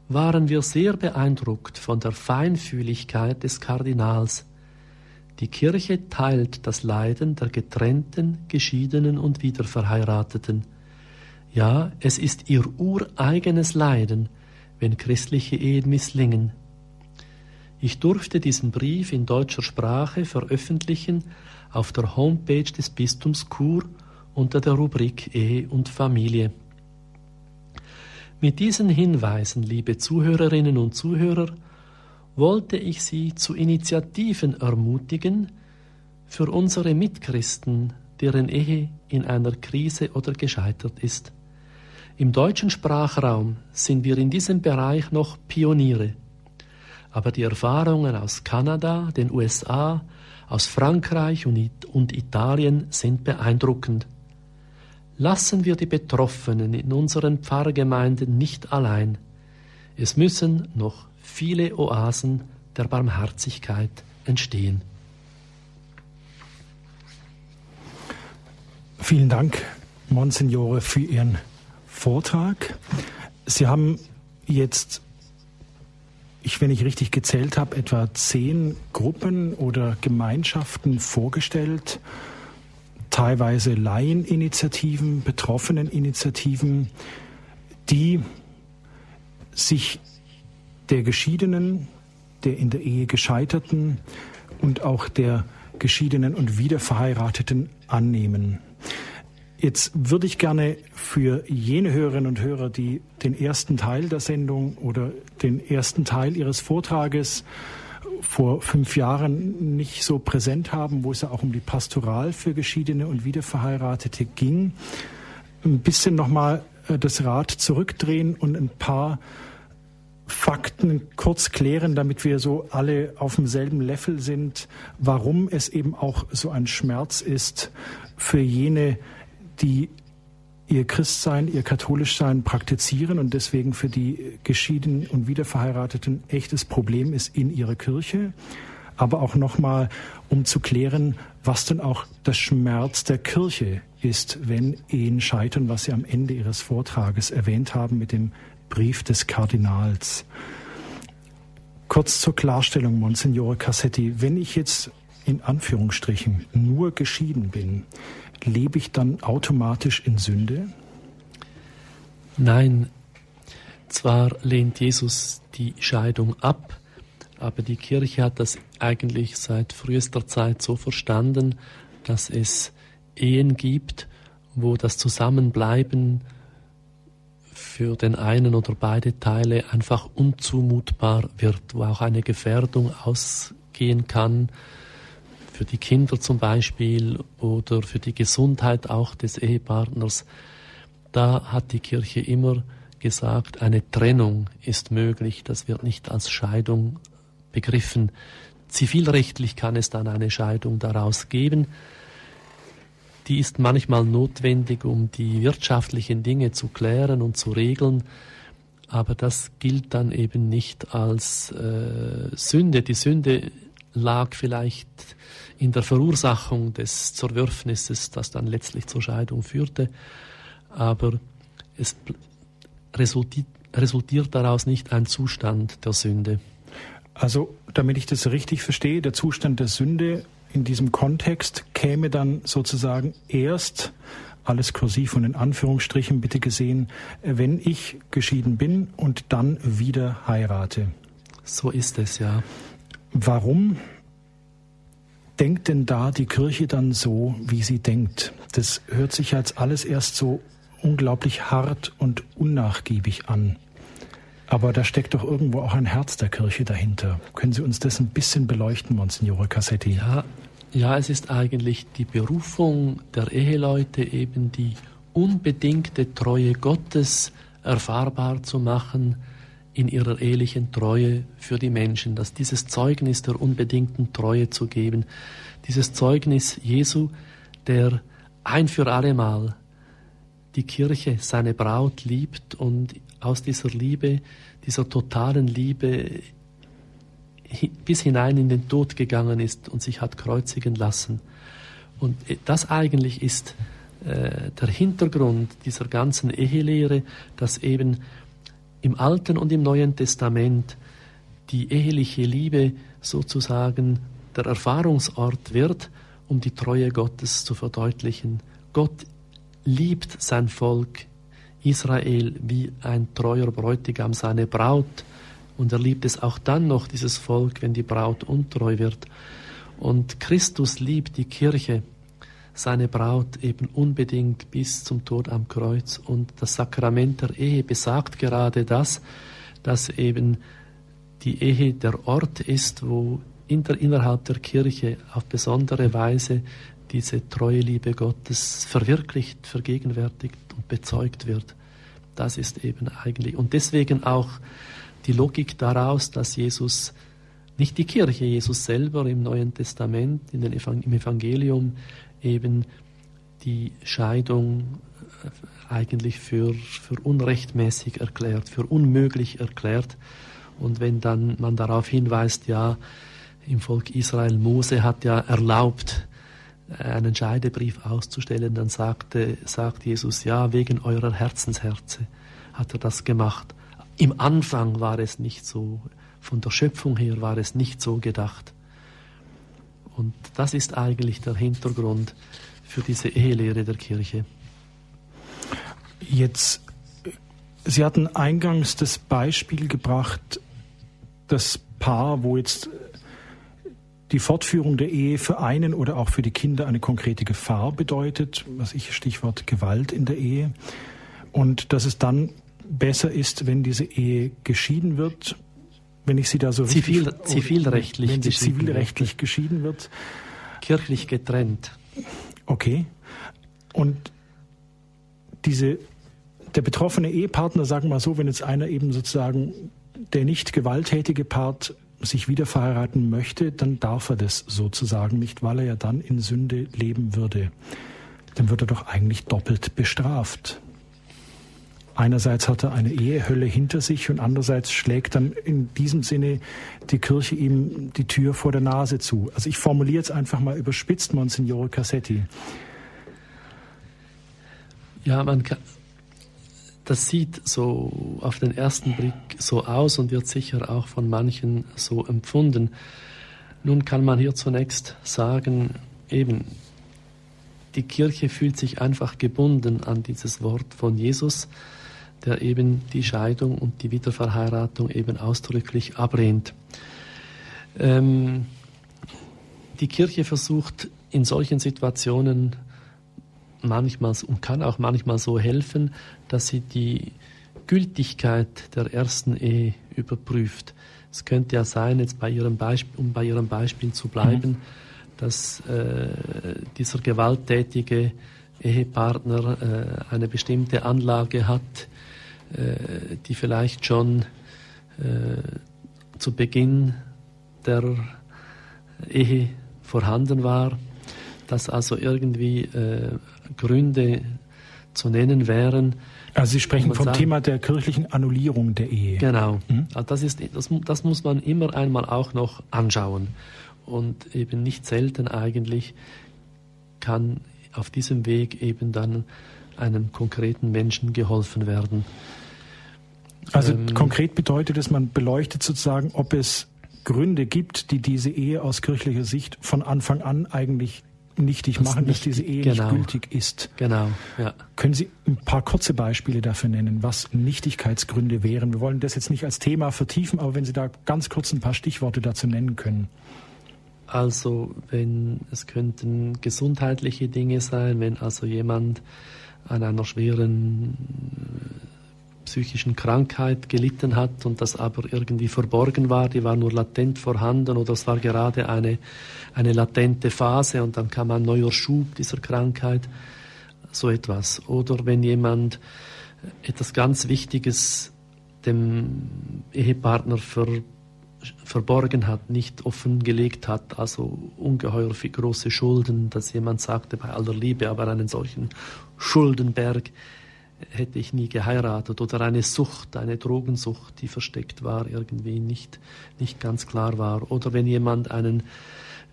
waren wir sehr beeindruckt von der Feinfühligkeit des Kardinals. Die Kirche teilt das Leiden der getrennten, geschiedenen und wiederverheirateten. Ja, es ist ihr ureigenes Leiden, wenn christliche Ehen misslingen. Ich durfte diesen Brief in deutscher Sprache veröffentlichen auf der Homepage des Bistums Chur unter der Rubrik Ehe und Familie. Mit diesen Hinweisen, liebe Zuhörerinnen und Zuhörer, wollte ich Sie zu Initiativen ermutigen für unsere Mitchristen, deren Ehe in einer Krise oder gescheitert ist. Im deutschen Sprachraum sind wir in diesem Bereich noch Pioniere aber die Erfahrungen aus Kanada, den USA, aus Frankreich und Italien sind beeindruckend. Lassen wir die Betroffenen in unseren Pfarrgemeinden nicht allein. Es müssen noch viele Oasen der Barmherzigkeit entstehen. Vielen Dank, Monsignore, für Ihren Vortrag. Sie haben jetzt ich, wenn ich richtig gezählt habe, etwa zehn Gruppen oder Gemeinschaften vorgestellt, teilweise Laieninitiativen, Betroffeneninitiativen, die sich der Geschiedenen, der in der Ehe Gescheiterten und auch der Geschiedenen und Wiederverheirateten annehmen. Jetzt würde ich gerne für jene Hörerinnen und Hörer, die den ersten Teil der Sendung oder den ersten Teil Ihres Vortrages vor fünf Jahren nicht so präsent haben, wo es ja auch um die Pastoral für Geschiedene und Wiederverheiratete ging, ein bisschen nochmal äh, das Rad zurückdrehen und ein paar Fakten kurz klären, damit wir so alle auf demselben Level sind, warum es eben auch so ein Schmerz ist für jene, die ihr Christsein, ihr Katholischsein praktizieren und deswegen für die Geschiedenen und Wiederverheirateten echtes Problem ist in ihrer Kirche. Aber auch nochmal, um zu klären, was denn auch das Schmerz der Kirche ist, wenn Ehen scheitern, was Sie am Ende Ihres Vortrages erwähnt haben mit dem Brief des Kardinals. Kurz zur Klarstellung, Monsignore Cassetti, wenn ich jetzt in Anführungsstrichen nur geschieden bin, lebe ich dann automatisch in Sünde? Nein, zwar lehnt Jesus die Scheidung ab, aber die Kirche hat das eigentlich seit frühester Zeit so verstanden, dass es Ehen gibt, wo das Zusammenbleiben für den einen oder beide Teile einfach unzumutbar wird, wo auch eine Gefährdung ausgehen kann, für die Kinder zum Beispiel oder für die Gesundheit auch des Ehepartners. Da hat die Kirche immer gesagt, eine Trennung ist möglich, das wird nicht als Scheidung begriffen. Zivilrechtlich kann es dann eine Scheidung daraus geben. Die ist manchmal notwendig, um die wirtschaftlichen Dinge zu klären und zu regeln, aber das gilt dann eben nicht als äh, Sünde. Die Sünde lag vielleicht in der Verursachung des Zerwürfnisses, das dann letztlich zur Scheidung führte. Aber es resultiert, resultiert daraus nicht ein Zustand der Sünde. Also, damit ich das richtig verstehe, der Zustand der Sünde in diesem Kontext käme dann sozusagen erst alles kursiv und in Anführungsstrichen bitte gesehen, wenn ich geschieden bin und dann wieder heirate. So ist es ja. Warum denkt denn da die Kirche dann so, wie sie denkt? Das hört sich als alles erst so unglaublich hart und unnachgiebig an. Aber da steckt doch irgendwo auch ein Herz der Kirche dahinter. Können Sie uns das ein bisschen beleuchten, Monsignore Cassetti? Ja, ja, es ist eigentlich die Berufung der Eheleute, eben die unbedingte Treue Gottes erfahrbar zu machen, in ihrer ehelichen Treue für die Menschen, dass dieses Zeugnis der unbedingten Treue zu geben, dieses Zeugnis Jesu, der ein für allemal die Kirche, seine Braut liebt und aus dieser Liebe, dieser totalen Liebe bis hinein in den Tod gegangen ist und sich hat kreuzigen lassen. Und das eigentlich ist äh, der Hintergrund dieser ganzen Ehelehre, dass eben im Alten und im Neuen Testament die eheliche Liebe sozusagen der Erfahrungsort wird, um die Treue Gottes zu verdeutlichen. Gott liebt sein Volk Israel wie ein treuer Bräutigam seine Braut und er liebt es auch dann noch, dieses Volk, wenn die Braut untreu wird. Und Christus liebt die Kirche seine Braut eben unbedingt bis zum Tod am Kreuz. Und das Sakrament der Ehe besagt gerade das, dass eben die Ehe der Ort ist, wo innerhalb der Kirche auf besondere Weise diese treue Liebe Gottes verwirklicht, vergegenwärtigt und bezeugt wird. Das ist eben eigentlich, und deswegen auch die Logik daraus, dass Jesus, nicht die Kirche, Jesus selber im Neuen Testament, in den Evangel im Evangelium eben die Scheidung äh, eigentlich für, für unrechtmäßig erklärt, für unmöglich erklärt. Und wenn dann man darauf hinweist, ja, im Volk Israel, Mose hat ja erlaubt, einen Scheidebrief auszustellen, dann sagte, sagt Jesus, ja, wegen eurer Herzensherze hat er das gemacht. Im Anfang war es nicht so, von der Schöpfung her war es nicht so gedacht. Und das ist eigentlich der Hintergrund für diese Ehelehre der Kirche. Jetzt, Sie hatten eingangs das Beispiel gebracht, das Paar, wo jetzt die Fortführung der Ehe für einen oder auch für die Kinder eine konkrete Gefahr bedeutet, was ich Stichwort Gewalt in der Ehe. Und dass es dann besser ist, wenn diese Ehe geschieden wird, wenn ich sie da so Zivil, richtig, zivilrechtlich wenn sie zivilrechtlich wird. geschieden wird. Kirchlich getrennt. Okay. Und diese, der betroffene Ehepartner, sagen wir mal so, wenn jetzt einer eben sozusagen der nicht gewalttätige Part sich wieder verheiraten möchte, dann darf er das sozusagen nicht, weil er ja dann in Sünde leben würde. Dann wird er doch eigentlich doppelt bestraft. Einerseits hat er eine Ehehölle hinter sich und andererseits schlägt dann in diesem Sinne die Kirche ihm die Tür vor der Nase zu. Also ich formuliere jetzt einfach mal überspitzt, Monsignore Cassetti. Ja, man kann, das sieht so auf den ersten Blick so aus und wird sicher auch von manchen so empfunden. Nun kann man hier zunächst sagen, eben, die Kirche fühlt sich einfach gebunden an dieses Wort von Jesus, der eben die Scheidung und die Wiederverheiratung eben ausdrücklich ablehnt. Ähm, die Kirche versucht in solchen Situationen manchmal und kann auch manchmal so helfen, dass sie die Gültigkeit der ersten Ehe überprüft. Es könnte ja sein, jetzt bei ihrem Beispiel, um bei Ihrem Beispiel zu bleiben, mhm. dass äh, dieser gewalttätige Ehepartner äh, eine bestimmte Anlage hat, die vielleicht schon äh, zu Beginn der Ehe vorhanden war, dass also irgendwie äh, Gründe zu nennen wären. Also Sie sprechen vom sagt, Thema der kirchlichen Annullierung der Ehe. Genau. Mhm. Also das, ist, das, das muss man immer einmal auch noch anschauen. Und eben nicht selten eigentlich kann auf diesem Weg eben dann einem konkreten Menschen geholfen werden. Also ähm, konkret bedeutet es, man beleuchtet sozusagen, ob es Gründe gibt, die diese Ehe aus kirchlicher Sicht von Anfang an eigentlich nichtig das machen, dass diese Ehe genau. nicht gültig ist. Genau, ja. Können Sie ein paar kurze Beispiele dafür nennen, was Nichtigkeitsgründe wären? Wir wollen das jetzt nicht als Thema vertiefen, aber wenn Sie da ganz kurz ein paar Stichworte dazu nennen können. Also, wenn es könnten gesundheitliche Dinge sein, wenn also jemand an einer schweren psychischen Krankheit gelitten hat und das aber irgendwie verborgen war, die war nur latent vorhanden oder es war gerade eine, eine latente Phase und dann kam ein neuer Schub dieser Krankheit, so etwas. Oder wenn jemand etwas ganz Wichtiges dem Ehepartner ver, verborgen hat, nicht offengelegt hat, also ungeheuer große Schulden, dass jemand sagte bei aller Liebe, aber einen solchen Schuldenberg hätte ich nie geheiratet oder eine Sucht, eine Drogensucht, die versteckt war, irgendwie nicht, nicht ganz klar war. Oder wenn jemand einen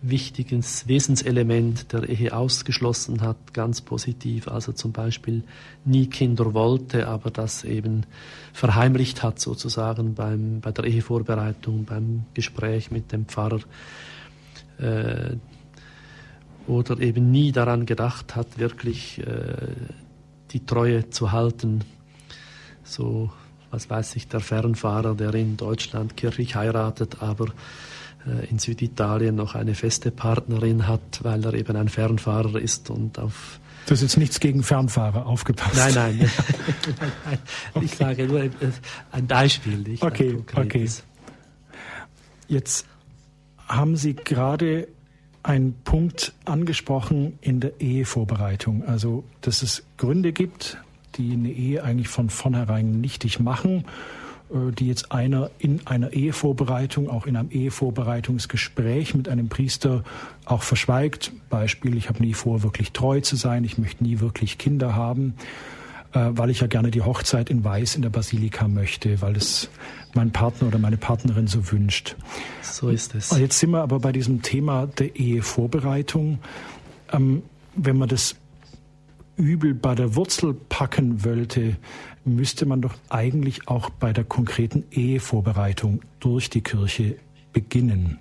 wichtiges Wesenselement der Ehe ausgeschlossen hat, ganz positiv, also zum Beispiel nie Kinder wollte, aber das eben verheimlicht hat sozusagen beim, bei der Ehevorbereitung, beim Gespräch mit dem Pfarrer. Äh, oder eben nie daran gedacht hat, wirklich äh, die Treue zu halten. So, was weiß ich, der Fernfahrer, der in Deutschland kirchlich heiratet, aber äh, in Süditalien noch eine feste Partnerin hat, weil er eben ein Fernfahrer ist und auf das ist jetzt nichts gegen Fernfahrer, aufgepasst. Nein, nein. Okay. Ich sage nur ein Beispiel. Nicht okay, okay. Jetzt haben Sie gerade einen Punkt angesprochen in der Ehevorbereitung. Also, dass es Gründe gibt, die eine Ehe eigentlich von vornherein nichtig machen, äh, die jetzt einer in einer Ehevorbereitung, auch in einem Ehevorbereitungsgespräch mit einem Priester auch verschweigt. Beispiel, ich habe nie vor, wirklich treu zu sein, ich möchte nie wirklich Kinder haben. Äh, weil ich ja gerne die Hochzeit in Weiß in der Basilika möchte, weil es mein Partner oder meine Partnerin so wünscht. So ist es. Jetzt sind wir aber bei diesem Thema der Ehevorbereitung. ähm, wenn man das Übel bei der Wurzel packen wollte, müsste man doch eigentlich auch bei der konkreten Ehevorbereitung durch die Kirche beginnen.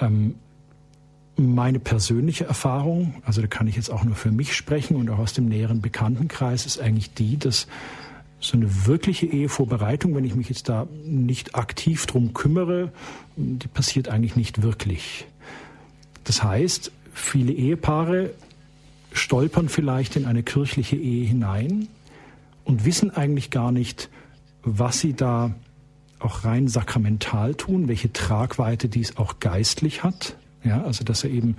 Ähm, meine persönliche Erfahrung, also da kann ich jetzt auch nur für mich sprechen und auch aus dem näheren Bekanntenkreis, ist eigentlich die, dass so eine wirkliche Ehevorbereitung, wenn ich mich jetzt da nicht aktiv drum kümmere, die passiert eigentlich nicht wirklich. Das heißt, viele Ehepaare stolpern vielleicht in eine kirchliche Ehe hinein und wissen eigentlich gar nicht, was sie da auch rein sakramental tun, welche Tragweite dies auch geistlich hat. Ja, also dass er eben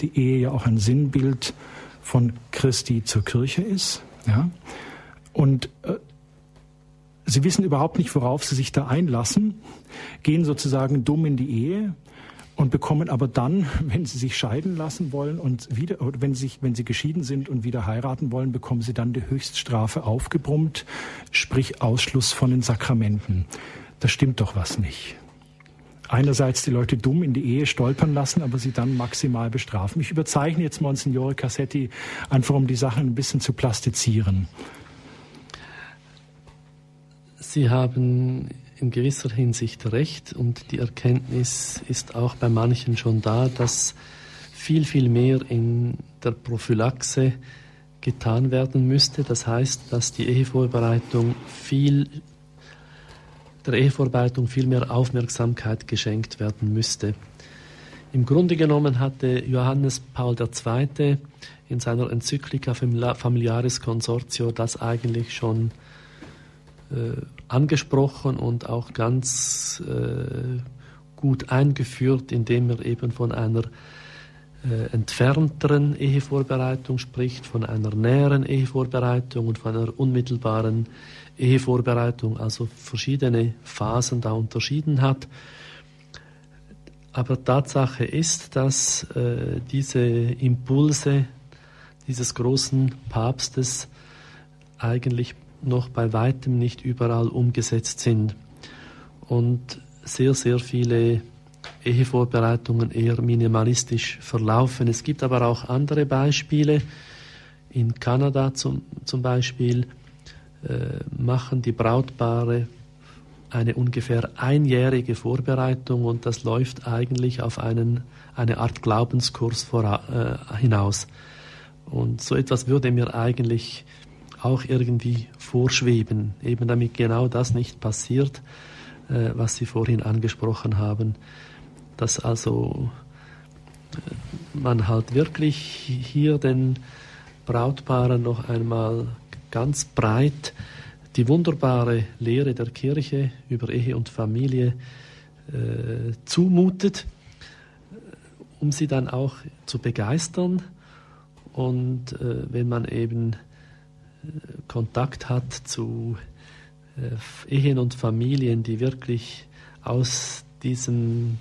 die Ehe ja auch ein Sinnbild von Christi zur Kirche ist. Ja, und äh, sie wissen überhaupt nicht, worauf sie sich da einlassen, gehen sozusagen dumm in die Ehe und bekommen aber dann, wenn sie sich scheiden lassen wollen und wieder, wenn sie, wenn sie geschieden sind und wieder heiraten wollen, bekommen sie dann die Höchststrafe aufgebrummt, sprich Ausschluss von den Sakramenten. Da stimmt doch was nicht. Einerseits die Leute dumm in die Ehe stolpern lassen, aber sie dann maximal bestrafen. Ich überzeichne jetzt Monsignore Cassetti einfach, um die Sachen ein bisschen zu plastizieren. Sie haben in gewisser Hinsicht recht und die Erkenntnis ist auch bei manchen schon da, dass viel, viel mehr in der Prophylaxe getan werden müsste. Das heißt, dass die Ehevorbereitung viel, der Ehevorbereitung viel mehr Aufmerksamkeit geschenkt werden müsste. Im Grunde genommen hatte Johannes Paul II. in seiner Enzyklika Familiaris Consortio das eigentlich schon äh, angesprochen und auch ganz äh, gut eingeführt, indem er eben von einer äh, entfernteren Ehevorbereitung spricht, von einer näheren Ehevorbereitung und von einer unmittelbaren Ehevorbereitung, also verschiedene Phasen da unterschieden hat. Aber Tatsache ist, dass äh, diese Impulse dieses großen Papstes eigentlich noch bei weitem nicht überall umgesetzt sind und sehr, sehr viele Ehevorbereitungen eher minimalistisch verlaufen. Es gibt aber auch andere Beispiele. In Kanada zum, zum Beispiel machen die Brautpaare eine ungefähr einjährige Vorbereitung und das läuft eigentlich auf einen, eine Art Glaubenskurs vor, äh, hinaus. Und so etwas würde mir eigentlich auch irgendwie vorschweben, eben damit genau das nicht passiert, äh, was Sie vorhin angesprochen haben, dass also äh, man halt wirklich hier den Brautpaaren noch einmal ganz breit die wunderbare Lehre der Kirche über Ehe und Familie äh, zumutet, um sie dann auch zu begeistern. Und äh, wenn man eben Kontakt hat zu äh, Ehen und Familien, die wirklich aus diesem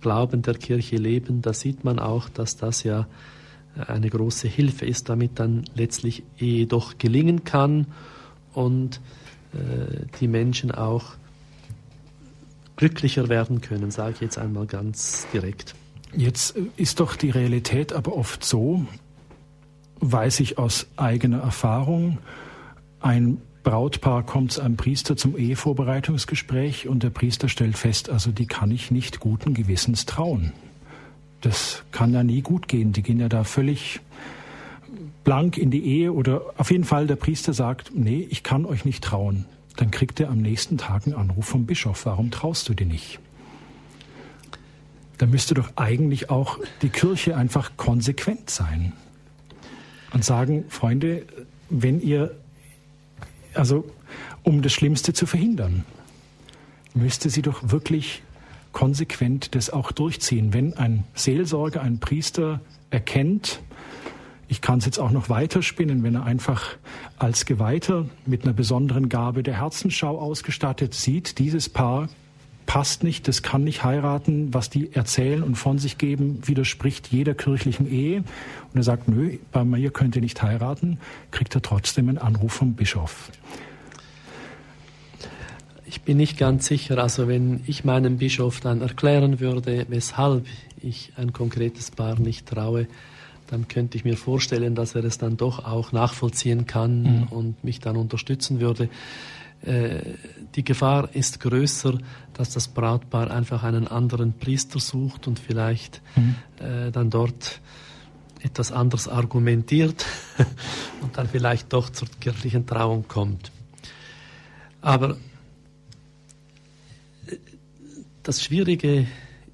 Glauben der Kirche leben, da sieht man auch, dass das ja eine große Hilfe ist, damit dann letztlich Ehe doch gelingen kann und äh, die Menschen auch glücklicher werden können, sage ich jetzt einmal ganz direkt. Jetzt ist doch die Realität aber oft so, weiß ich aus eigener Erfahrung. Ein Brautpaar kommt zu einem Priester zum Ehevorbereitungsgespräch und der Priester stellt fest, also die kann ich nicht guten Gewissens trauen. Das kann ja nie gut gehen. Die gehen ja da völlig blank in die Ehe oder auf jeden Fall der Priester sagt, nee, ich kann euch nicht trauen. Dann kriegt er am nächsten Tag einen Anruf vom Bischof. Warum traust du dir nicht? Da müsste doch eigentlich auch die Kirche einfach konsequent sein und sagen, Freunde, wenn ihr, also um das Schlimmste zu verhindern, müsste sie doch wirklich konsequent das auch durchziehen. Wenn ein Seelsorger, ein Priester erkennt, ich kann es jetzt auch noch weiterspinnen, wenn er einfach als Geweihter mit einer besonderen Gabe der Herzensschau ausgestattet sieht, dieses Paar passt nicht, das kann nicht heiraten, was die erzählen und von sich geben, widerspricht jeder kirchlichen Ehe. Und er sagt, nö, bei mir könnt ihr nicht heiraten, kriegt er trotzdem einen Anruf vom Bischof. Ich bin nicht ganz sicher, also wenn ich meinem Bischof dann erklären würde, weshalb ich ein konkretes Paar nicht traue, dann könnte ich mir vorstellen, dass er es dann doch auch nachvollziehen kann mhm. und mich dann unterstützen würde. Äh, die Gefahr ist größer, dass das Brautpaar einfach einen anderen Priester sucht und vielleicht mhm. äh, dann dort etwas anders argumentiert und dann vielleicht doch zur kirchlichen Trauung kommt. Aber das Schwierige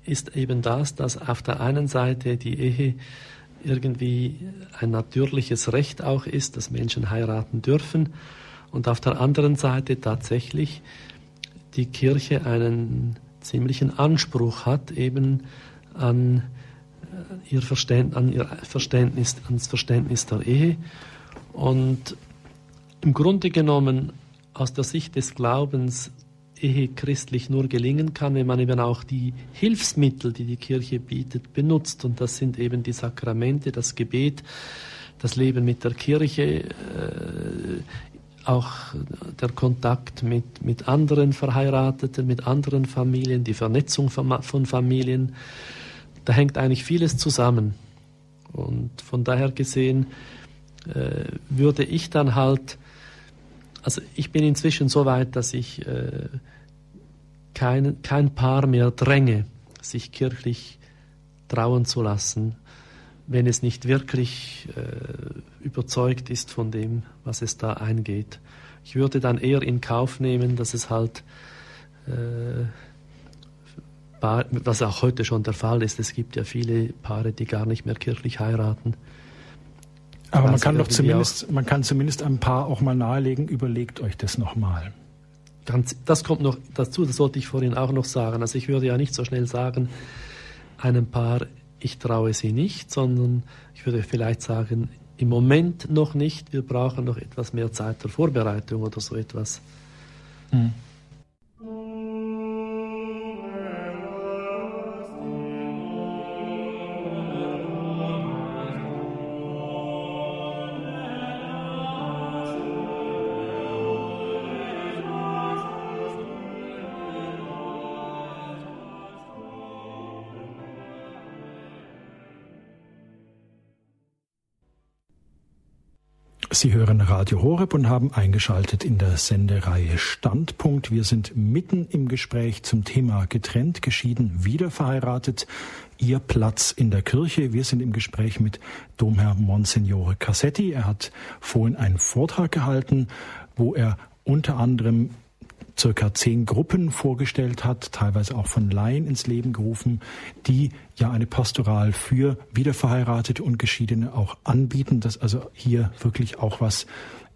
ist eben das, dass auf der einen Seite die Ehe irgendwie ein natürliches Recht auch ist, dass Menschen heiraten dürfen und auf der anderen Seite tatsächlich die Kirche einen ziemlichen Anspruch hat eben an äh, ihr Verständnis, an ihr Verständnis, ans Verständnis der Ehe. Und im Grunde genommen aus der Sicht des Glaubens Ehe christlich nur gelingen kann, wenn man eben auch die Hilfsmittel, die die Kirche bietet, benutzt. Und das sind eben die Sakramente, das Gebet, das Leben mit der Kirche, äh, auch der Kontakt mit, mit anderen Verheirateten, mit anderen Familien, die Vernetzung von, von Familien. Da hängt eigentlich vieles zusammen. Und von daher gesehen äh, würde ich dann halt also ich bin inzwischen so weit, dass ich äh, kein, kein Paar mehr dränge, sich kirchlich trauen zu lassen, wenn es nicht wirklich äh, überzeugt ist von dem, was es da eingeht. Ich würde dann eher in Kauf nehmen, dass es halt, äh, was auch heute schon der Fall ist, es gibt ja viele Paare, die gar nicht mehr kirchlich heiraten aber man kann doch zumindest, man kann zumindest ein paar auch mal nahelegen, überlegt euch das nochmal. Ganz, das kommt noch dazu, das sollte ich vorhin auch noch sagen. Also ich würde ja nicht so schnell sagen, einem Paar, ich traue sie nicht, sondern ich würde vielleicht sagen, im Moment noch nicht, wir brauchen noch etwas mehr Zeit der Vorbereitung oder so etwas. Mhm. Sie hören Radio Horeb und haben eingeschaltet in der Sendereihe Standpunkt. Wir sind mitten im Gespräch zum Thema getrennt, geschieden, wieder verheiratet. Ihr Platz in der Kirche. Wir sind im Gespräch mit Domherr Monsignore Cassetti. Er hat vorhin einen Vortrag gehalten, wo er unter anderem circa zehn Gruppen vorgestellt hat, teilweise auch von Laien ins Leben gerufen, die ja eine Pastoral für Wiederverheiratete und Geschiedene auch anbieten, dass also hier wirklich auch was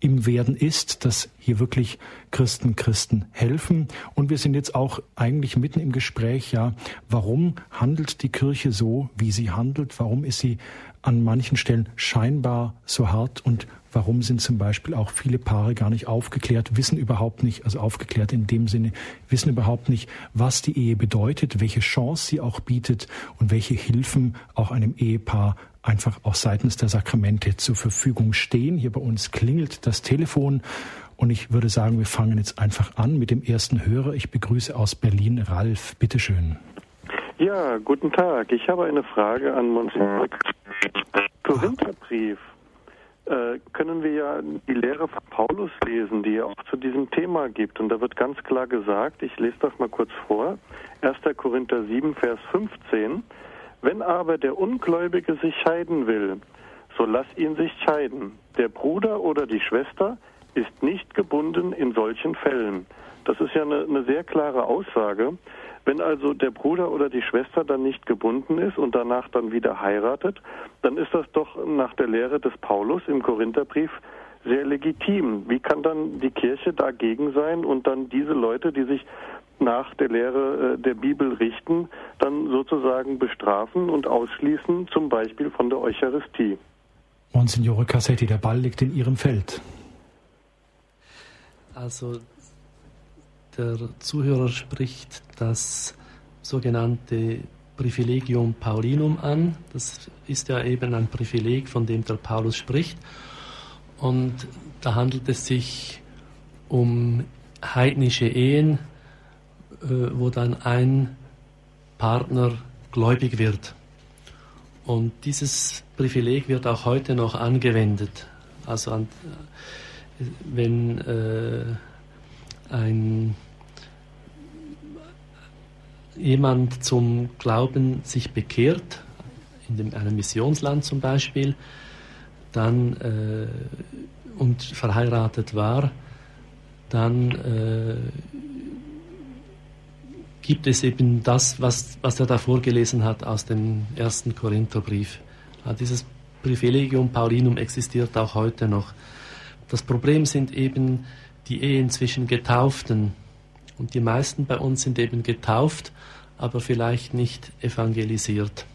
im Werden ist, dass hier wirklich Christen Christen helfen. Und wir sind jetzt auch eigentlich mitten im Gespräch, ja, warum handelt die Kirche so, wie sie handelt? Warum ist sie an manchen Stellen scheinbar so hart und warum sind zum Beispiel auch viele Paare gar nicht aufgeklärt, wissen überhaupt nicht, also aufgeklärt in dem Sinne, wissen überhaupt nicht, was die Ehe bedeutet, welche Chance sie auch bietet und welche Hilfen auch einem Ehepaar einfach auch seitens der Sakramente zur Verfügung stehen. Hier bei uns klingelt das Telefon und ich würde sagen, wir fangen jetzt einfach an mit dem ersten Hörer. Ich begrüße aus Berlin Ralf. Bitteschön. Ja, guten Tag. Ich habe eine Frage an Monsignor. Korintherbrief. Äh, können wir ja die Lehre von Paulus lesen, die er auch zu diesem Thema gibt. Und da wird ganz klar gesagt, ich lese das mal kurz vor, 1. Korinther 7, Vers 15, wenn aber der Ungläubige sich scheiden will, so lass ihn sich scheiden. Der Bruder oder die Schwester ist nicht gebunden in solchen Fällen. Das ist ja eine, eine sehr klare Aussage. Wenn also der Bruder oder die Schwester dann nicht gebunden ist und danach dann wieder heiratet, dann ist das doch nach der Lehre des Paulus im Korintherbrief sehr legitim. Wie kann dann die Kirche dagegen sein und dann diese Leute, die sich nach der Lehre äh, der Bibel richten, dann sozusagen bestrafen und ausschließen, zum Beispiel von der Eucharistie? Monsignore Cassetti, der Ball liegt in Ihrem Feld. Also der Zuhörer spricht das sogenannte Privilegium Paulinum an. Das ist ja eben ein Privileg, von dem der Paulus spricht. Und da handelt es sich um heidnische Ehen, äh, wo dann ein Partner gläubig wird. Und dieses Privileg wird auch heute noch angewendet. Also an, wenn äh, ein jemand zum Glauben sich bekehrt, in dem, einem Missionsland zum Beispiel, dann äh, und verheiratet war, dann äh, gibt es eben das, was, was er da vorgelesen hat aus dem ersten Korintherbrief. Ja, dieses Privilegium Paulinum existiert auch heute noch. Das Problem sind eben die Ehen zwischen Getauften. Und die meisten bei uns sind eben getauft, aber vielleicht nicht evangelisiert.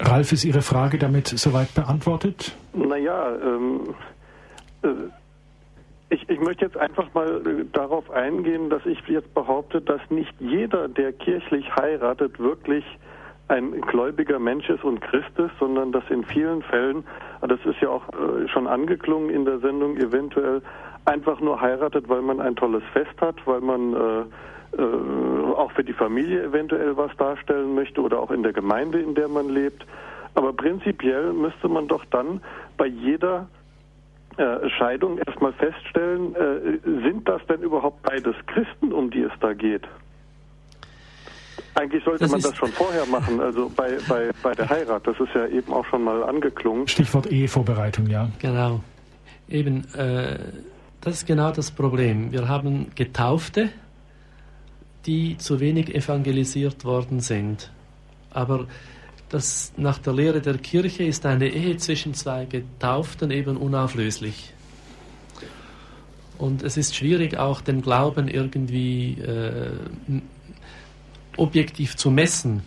Ralf, ist Ihre Frage damit soweit beantwortet? Naja, ähm, äh, ich, ich möchte jetzt einfach mal äh, darauf eingehen, dass ich jetzt behaupte, dass nicht jeder, der kirchlich heiratet, wirklich ein gläubiger Mensch ist und Christ ist, sondern dass in vielen Fällen, das ist ja auch äh, schon angeklungen in der Sendung, eventuell einfach nur heiratet, weil man ein tolles Fest hat, weil man äh, äh, auch für die Familie eventuell was darstellen möchte oder auch in der Gemeinde, in der man lebt. Aber prinzipiell müsste man doch dann bei jeder äh, Scheidung erstmal feststellen, äh, sind das denn überhaupt beides Christen, um die es da geht? Eigentlich sollte das man das schon vorher machen, also bei, bei, bei der Heirat. Das ist ja eben auch schon mal angeklungen. Stichwort Ehevorbereitung, ja. Genau. Eben, äh, das ist genau das Problem. Wir haben Getaufte, die zu wenig evangelisiert worden sind. Aber das, nach der Lehre der Kirche ist eine Ehe zwischen zwei Getauften eben unauflöslich. Und es ist schwierig, auch den Glauben irgendwie äh, objektiv zu messen.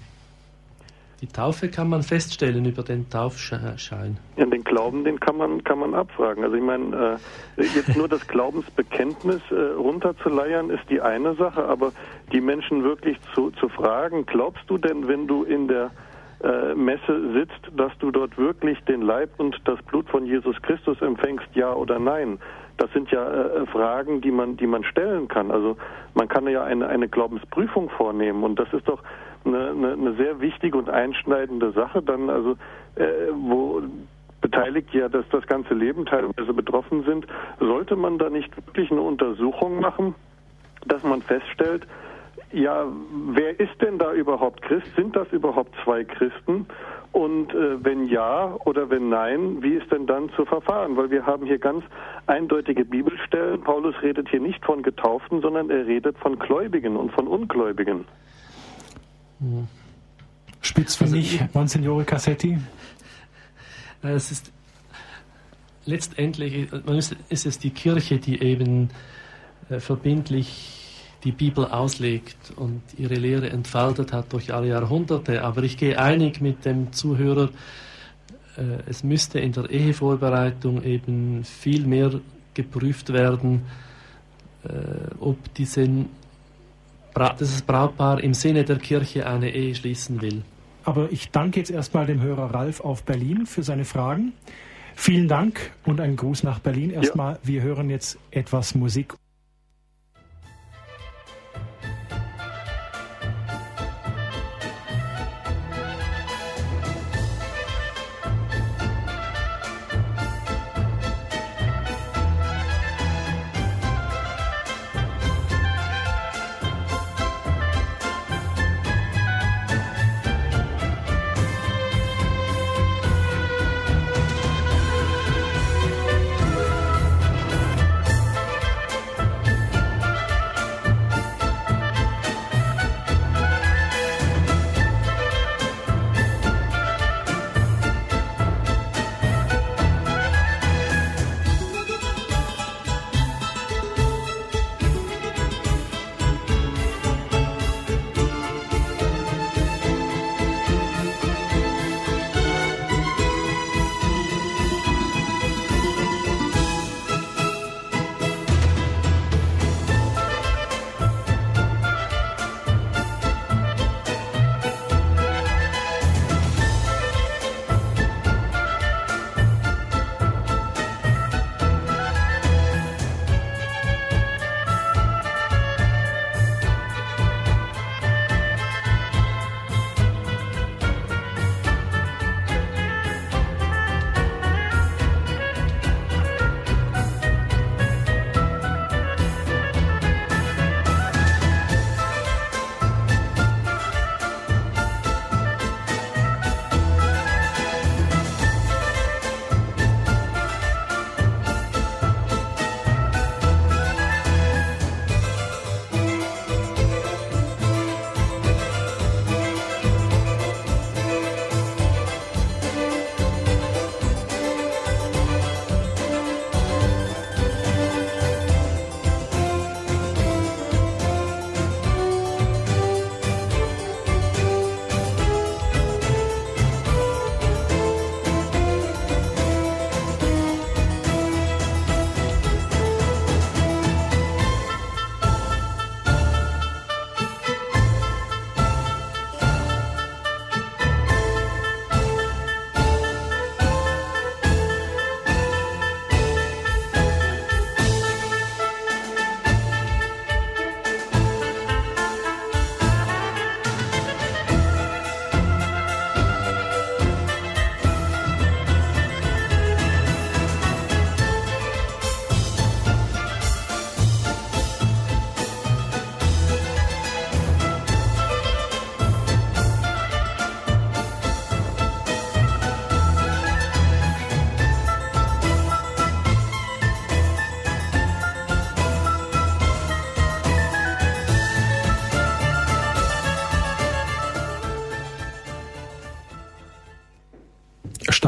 Die Taufe kann man feststellen über den Taufschein. Ja, den Glauben, den kann man, kann man abfragen. Also ich meine, äh, jetzt nur das Glaubensbekenntnis äh, runterzuleiern ist die eine Sache, aber die Menschen wirklich zu, zu fragen, glaubst du denn, wenn du in der äh, Messe sitzt, dass du dort wirklich den Leib und das Blut von Jesus Christus empfängst, ja oder nein? Das sind ja äh, Fragen, die man, die man stellen kann. Also man kann ja eine, eine Glaubensprüfung vornehmen und das ist doch eine, eine, eine sehr wichtige und einschneidende Sache, dann also äh, wo beteiligt ja, dass das ganze Leben teilweise betroffen sind, sollte man da nicht wirklich eine Untersuchung machen, dass man feststellt, ja, wer ist denn da überhaupt Christ? Sind das überhaupt zwei Christen? Und äh, wenn ja oder wenn nein, wie ist denn dann zu verfahren? Weil wir haben hier ganz eindeutige Bibelstellen. Paulus redet hier nicht von Getauften, sondern er redet von Gläubigen und von Ungläubigen. Spitz für also, mich, Monsignore Cassetti? Es ist letztendlich ist es die Kirche, die eben äh, verbindlich die Bibel auslegt und ihre Lehre entfaltet hat durch alle Jahrhunderte. Aber ich gehe einig mit dem Zuhörer, äh, es müsste in der Ehevorbereitung eben viel mehr geprüft werden, äh, ob diesen, dieses Brautpaar im Sinne der Kirche eine Ehe schließen will. Aber ich danke jetzt erstmal dem Hörer Ralf auf Berlin für seine Fragen. Vielen Dank und einen Gruß nach Berlin. Erstmal, ja. wir hören jetzt etwas Musik.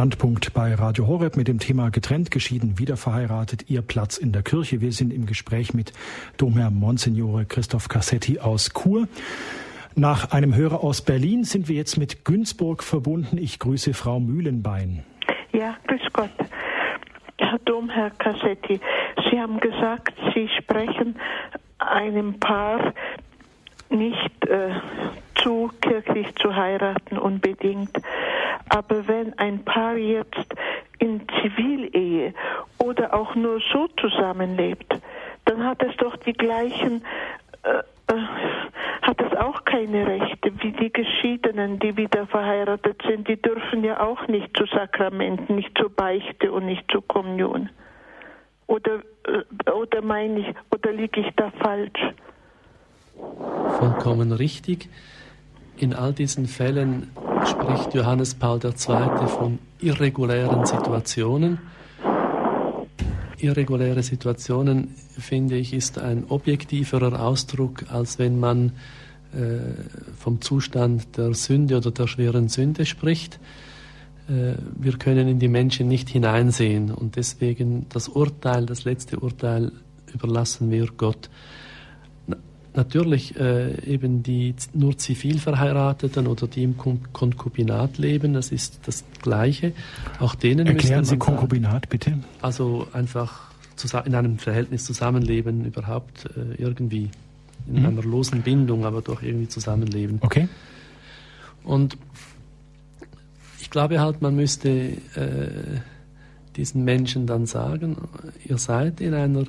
Standpunkt bei Radio Horeb mit dem Thema getrennt, geschieden, wieder verheiratet, ihr Platz in der Kirche. Wir sind im Gespräch mit Domherr Monsignore Christoph Cassetti aus Chur. Nach einem Hörer aus Berlin sind wir jetzt mit Günzburg verbunden. Ich grüße Frau Mühlenbein. Ja, grüß Gott. Herr Domherr Cassetti, Sie haben gesagt, Sie sprechen einem Paar nicht äh, zu, kirchlich zu heiraten unbedingt. Aber wenn ein Paar jetzt in Zivilehe oder auch nur so zusammenlebt, dann hat es doch die gleichen, äh, äh, hat es auch keine Rechte wie die Geschiedenen, die wieder verheiratet sind. Die dürfen ja auch nicht zu Sakramenten, nicht zur Beichte und nicht zur Kommunion. Oder, äh, oder meine ich, oder liege ich da falsch? Vollkommen richtig. In all diesen Fällen spricht Johannes Paul II. von irregulären Situationen. Irreguläre Situationen, finde ich, ist ein objektiverer Ausdruck, als wenn man äh, vom Zustand der Sünde oder der schweren Sünde spricht. Äh, wir können in die Menschen nicht hineinsehen und deswegen das Urteil, das letzte Urteil überlassen wir Gott. Natürlich äh, eben die nur zivil verheirateten oder die im Konkubinat leben, das ist das Gleiche. Auch denen Erklären Sie Konkubinat bitte. Also einfach in einem Verhältnis zusammenleben, überhaupt äh, irgendwie in mhm. einer losen Bindung, aber doch irgendwie zusammenleben. Okay. Und ich glaube halt, man müsste äh, diesen Menschen dann sagen, ihr seid in einer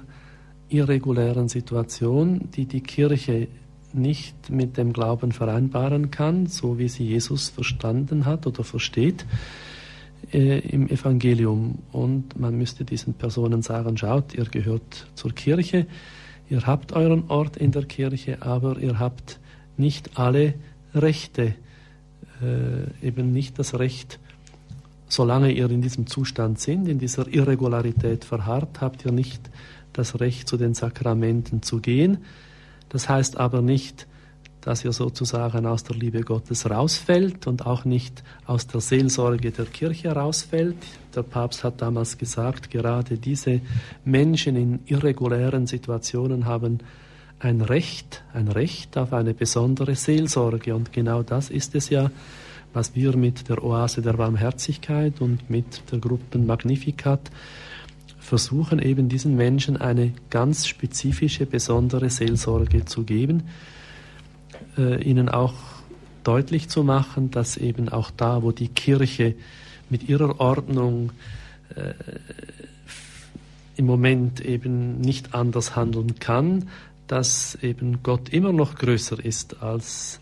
irregulären Situation, die die Kirche nicht mit dem Glauben vereinbaren kann, so wie sie Jesus verstanden hat oder versteht äh, im Evangelium. Und man müsste diesen Personen sagen, schaut, ihr gehört zur Kirche, ihr habt euren Ort in der Kirche, aber ihr habt nicht alle Rechte, äh, eben nicht das Recht, solange ihr in diesem Zustand sind, in dieser Irregularität verharrt, habt ihr nicht das Recht zu den Sakramenten zu gehen. Das heißt aber nicht, dass ihr sozusagen aus der Liebe Gottes rausfällt und auch nicht aus der Seelsorge der Kirche rausfällt. Der Papst hat damals gesagt, gerade diese Menschen in irregulären Situationen haben ein Recht, ein Recht auf eine besondere Seelsorge. Und genau das ist es ja, was wir mit der Oase der Barmherzigkeit und mit der Gruppen Magnificat versuchen eben diesen Menschen eine ganz spezifische, besondere Seelsorge zu geben, äh, ihnen auch deutlich zu machen, dass eben auch da, wo die Kirche mit ihrer Ordnung äh, im Moment eben nicht anders handeln kann, dass eben Gott immer noch größer ist als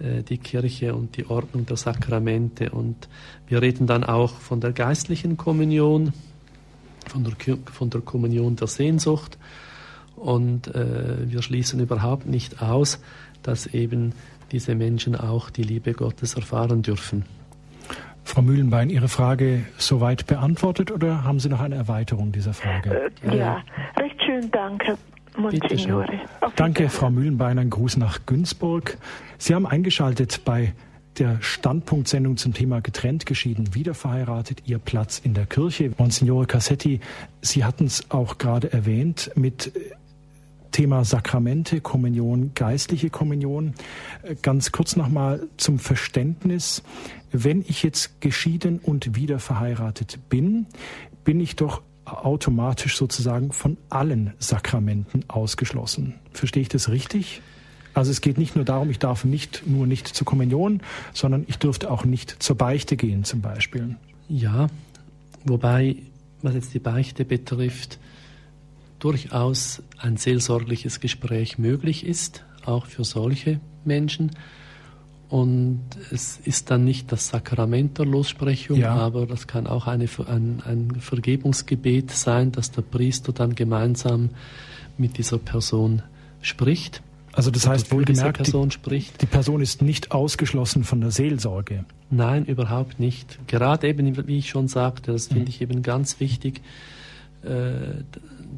äh, die Kirche und die Ordnung der Sakramente. Und wir reden dann auch von der geistlichen Kommunion, von der, von der Kommunion der Sehnsucht. Und äh, wir schließen überhaupt nicht aus, dass eben diese Menschen auch die Liebe Gottes erfahren dürfen. Frau Mühlenbein, Ihre Frage soweit beantwortet oder haben Sie noch eine Erweiterung dieser Frage? Äh, ja, recht schön, danke. Monsignore. Danke, Frau Mühlenbein. Ein Gruß nach Günzburg. Sie haben eingeschaltet bei der Standpunktsendung zum Thema getrennt, geschieden, wieder verheiratet, Ihr Platz in der Kirche. Monsignore Cassetti, Sie hatten es auch gerade erwähnt mit äh, Thema Sakramente, Kommunion, geistliche Kommunion. Äh, ganz kurz nochmal zum Verständnis. Wenn ich jetzt geschieden und wieder verheiratet bin, bin ich doch automatisch sozusagen von allen Sakramenten ausgeschlossen. Verstehe ich das richtig? Also es geht nicht nur darum, ich darf nicht nur nicht zur Kommunion, sondern ich dürfte auch nicht zur Beichte gehen zum Beispiel. Ja, wobei, was jetzt die Beichte betrifft, durchaus ein seelsorgliches Gespräch möglich ist, auch für solche Menschen. Und es ist dann nicht das Sakrament der Lossprechung, ja. aber das kann auch eine, ein, ein Vergebungsgebet sein, dass der Priester dann gemeinsam mit dieser Person spricht. Also das heißt wohlgemerkt, Person die, die Person ist nicht ausgeschlossen von der Seelsorge. Nein, überhaupt nicht. Gerade eben, wie ich schon sagte, das finde mhm. ich eben ganz wichtig, äh,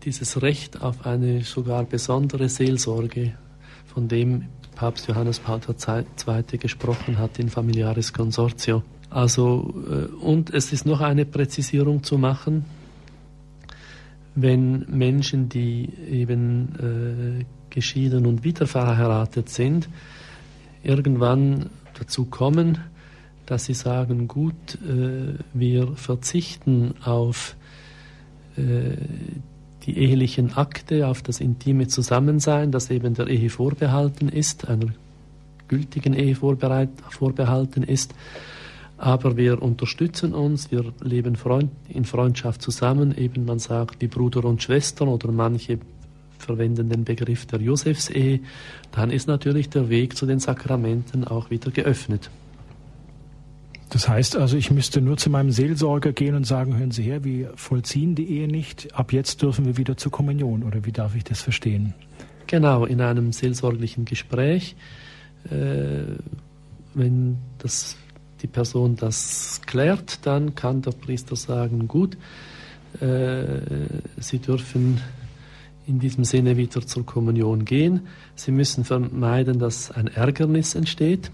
dieses Recht auf eine sogar besondere Seelsorge, von dem Papst Johannes Paul II. gesprochen hat in Familiaris Consortio. Also, äh, und es ist noch eine Präzisierung zu machen. Wenn Menschen, die eben äh, geschieden und wieder verheiratet sind, irgendwann dazu kommen, dass sie sagen, gut, äh, wir verzichten auf äh, die ehelichen Akte, auf das intime Zusammensein, das eben der Ehe vorbehalten ist, einer gültigen Ehe vorbehalten ist. Aber wir unterstützen uns, wir leben in Freundschaft zusammen, eben man sagt wie Bruder und Schwestern oder manche verwenden den Begriff der Josefsehe, dann ist natürlich der Weg zu den Sakramenten auch wieder geöffnet. Das heißt also, ich müsste nur zu meinem Seelsorger gehen und sagen, hören Sie her, wir vollziehen die Ehe nicht, ab jetzt dürfen wir wieder zur Kommunion oder wie darf ich das verstehen? Genau, in einem seelsorglichen Gespräch, äh, wenn das, die Person das klärt, dann kann der Priester sagen, gut, äh, Sie dürfen in diesem Sinne wieder zur Kommunion gehen. Sie müssen vermeiden, dass ein Ärgernis entsteht.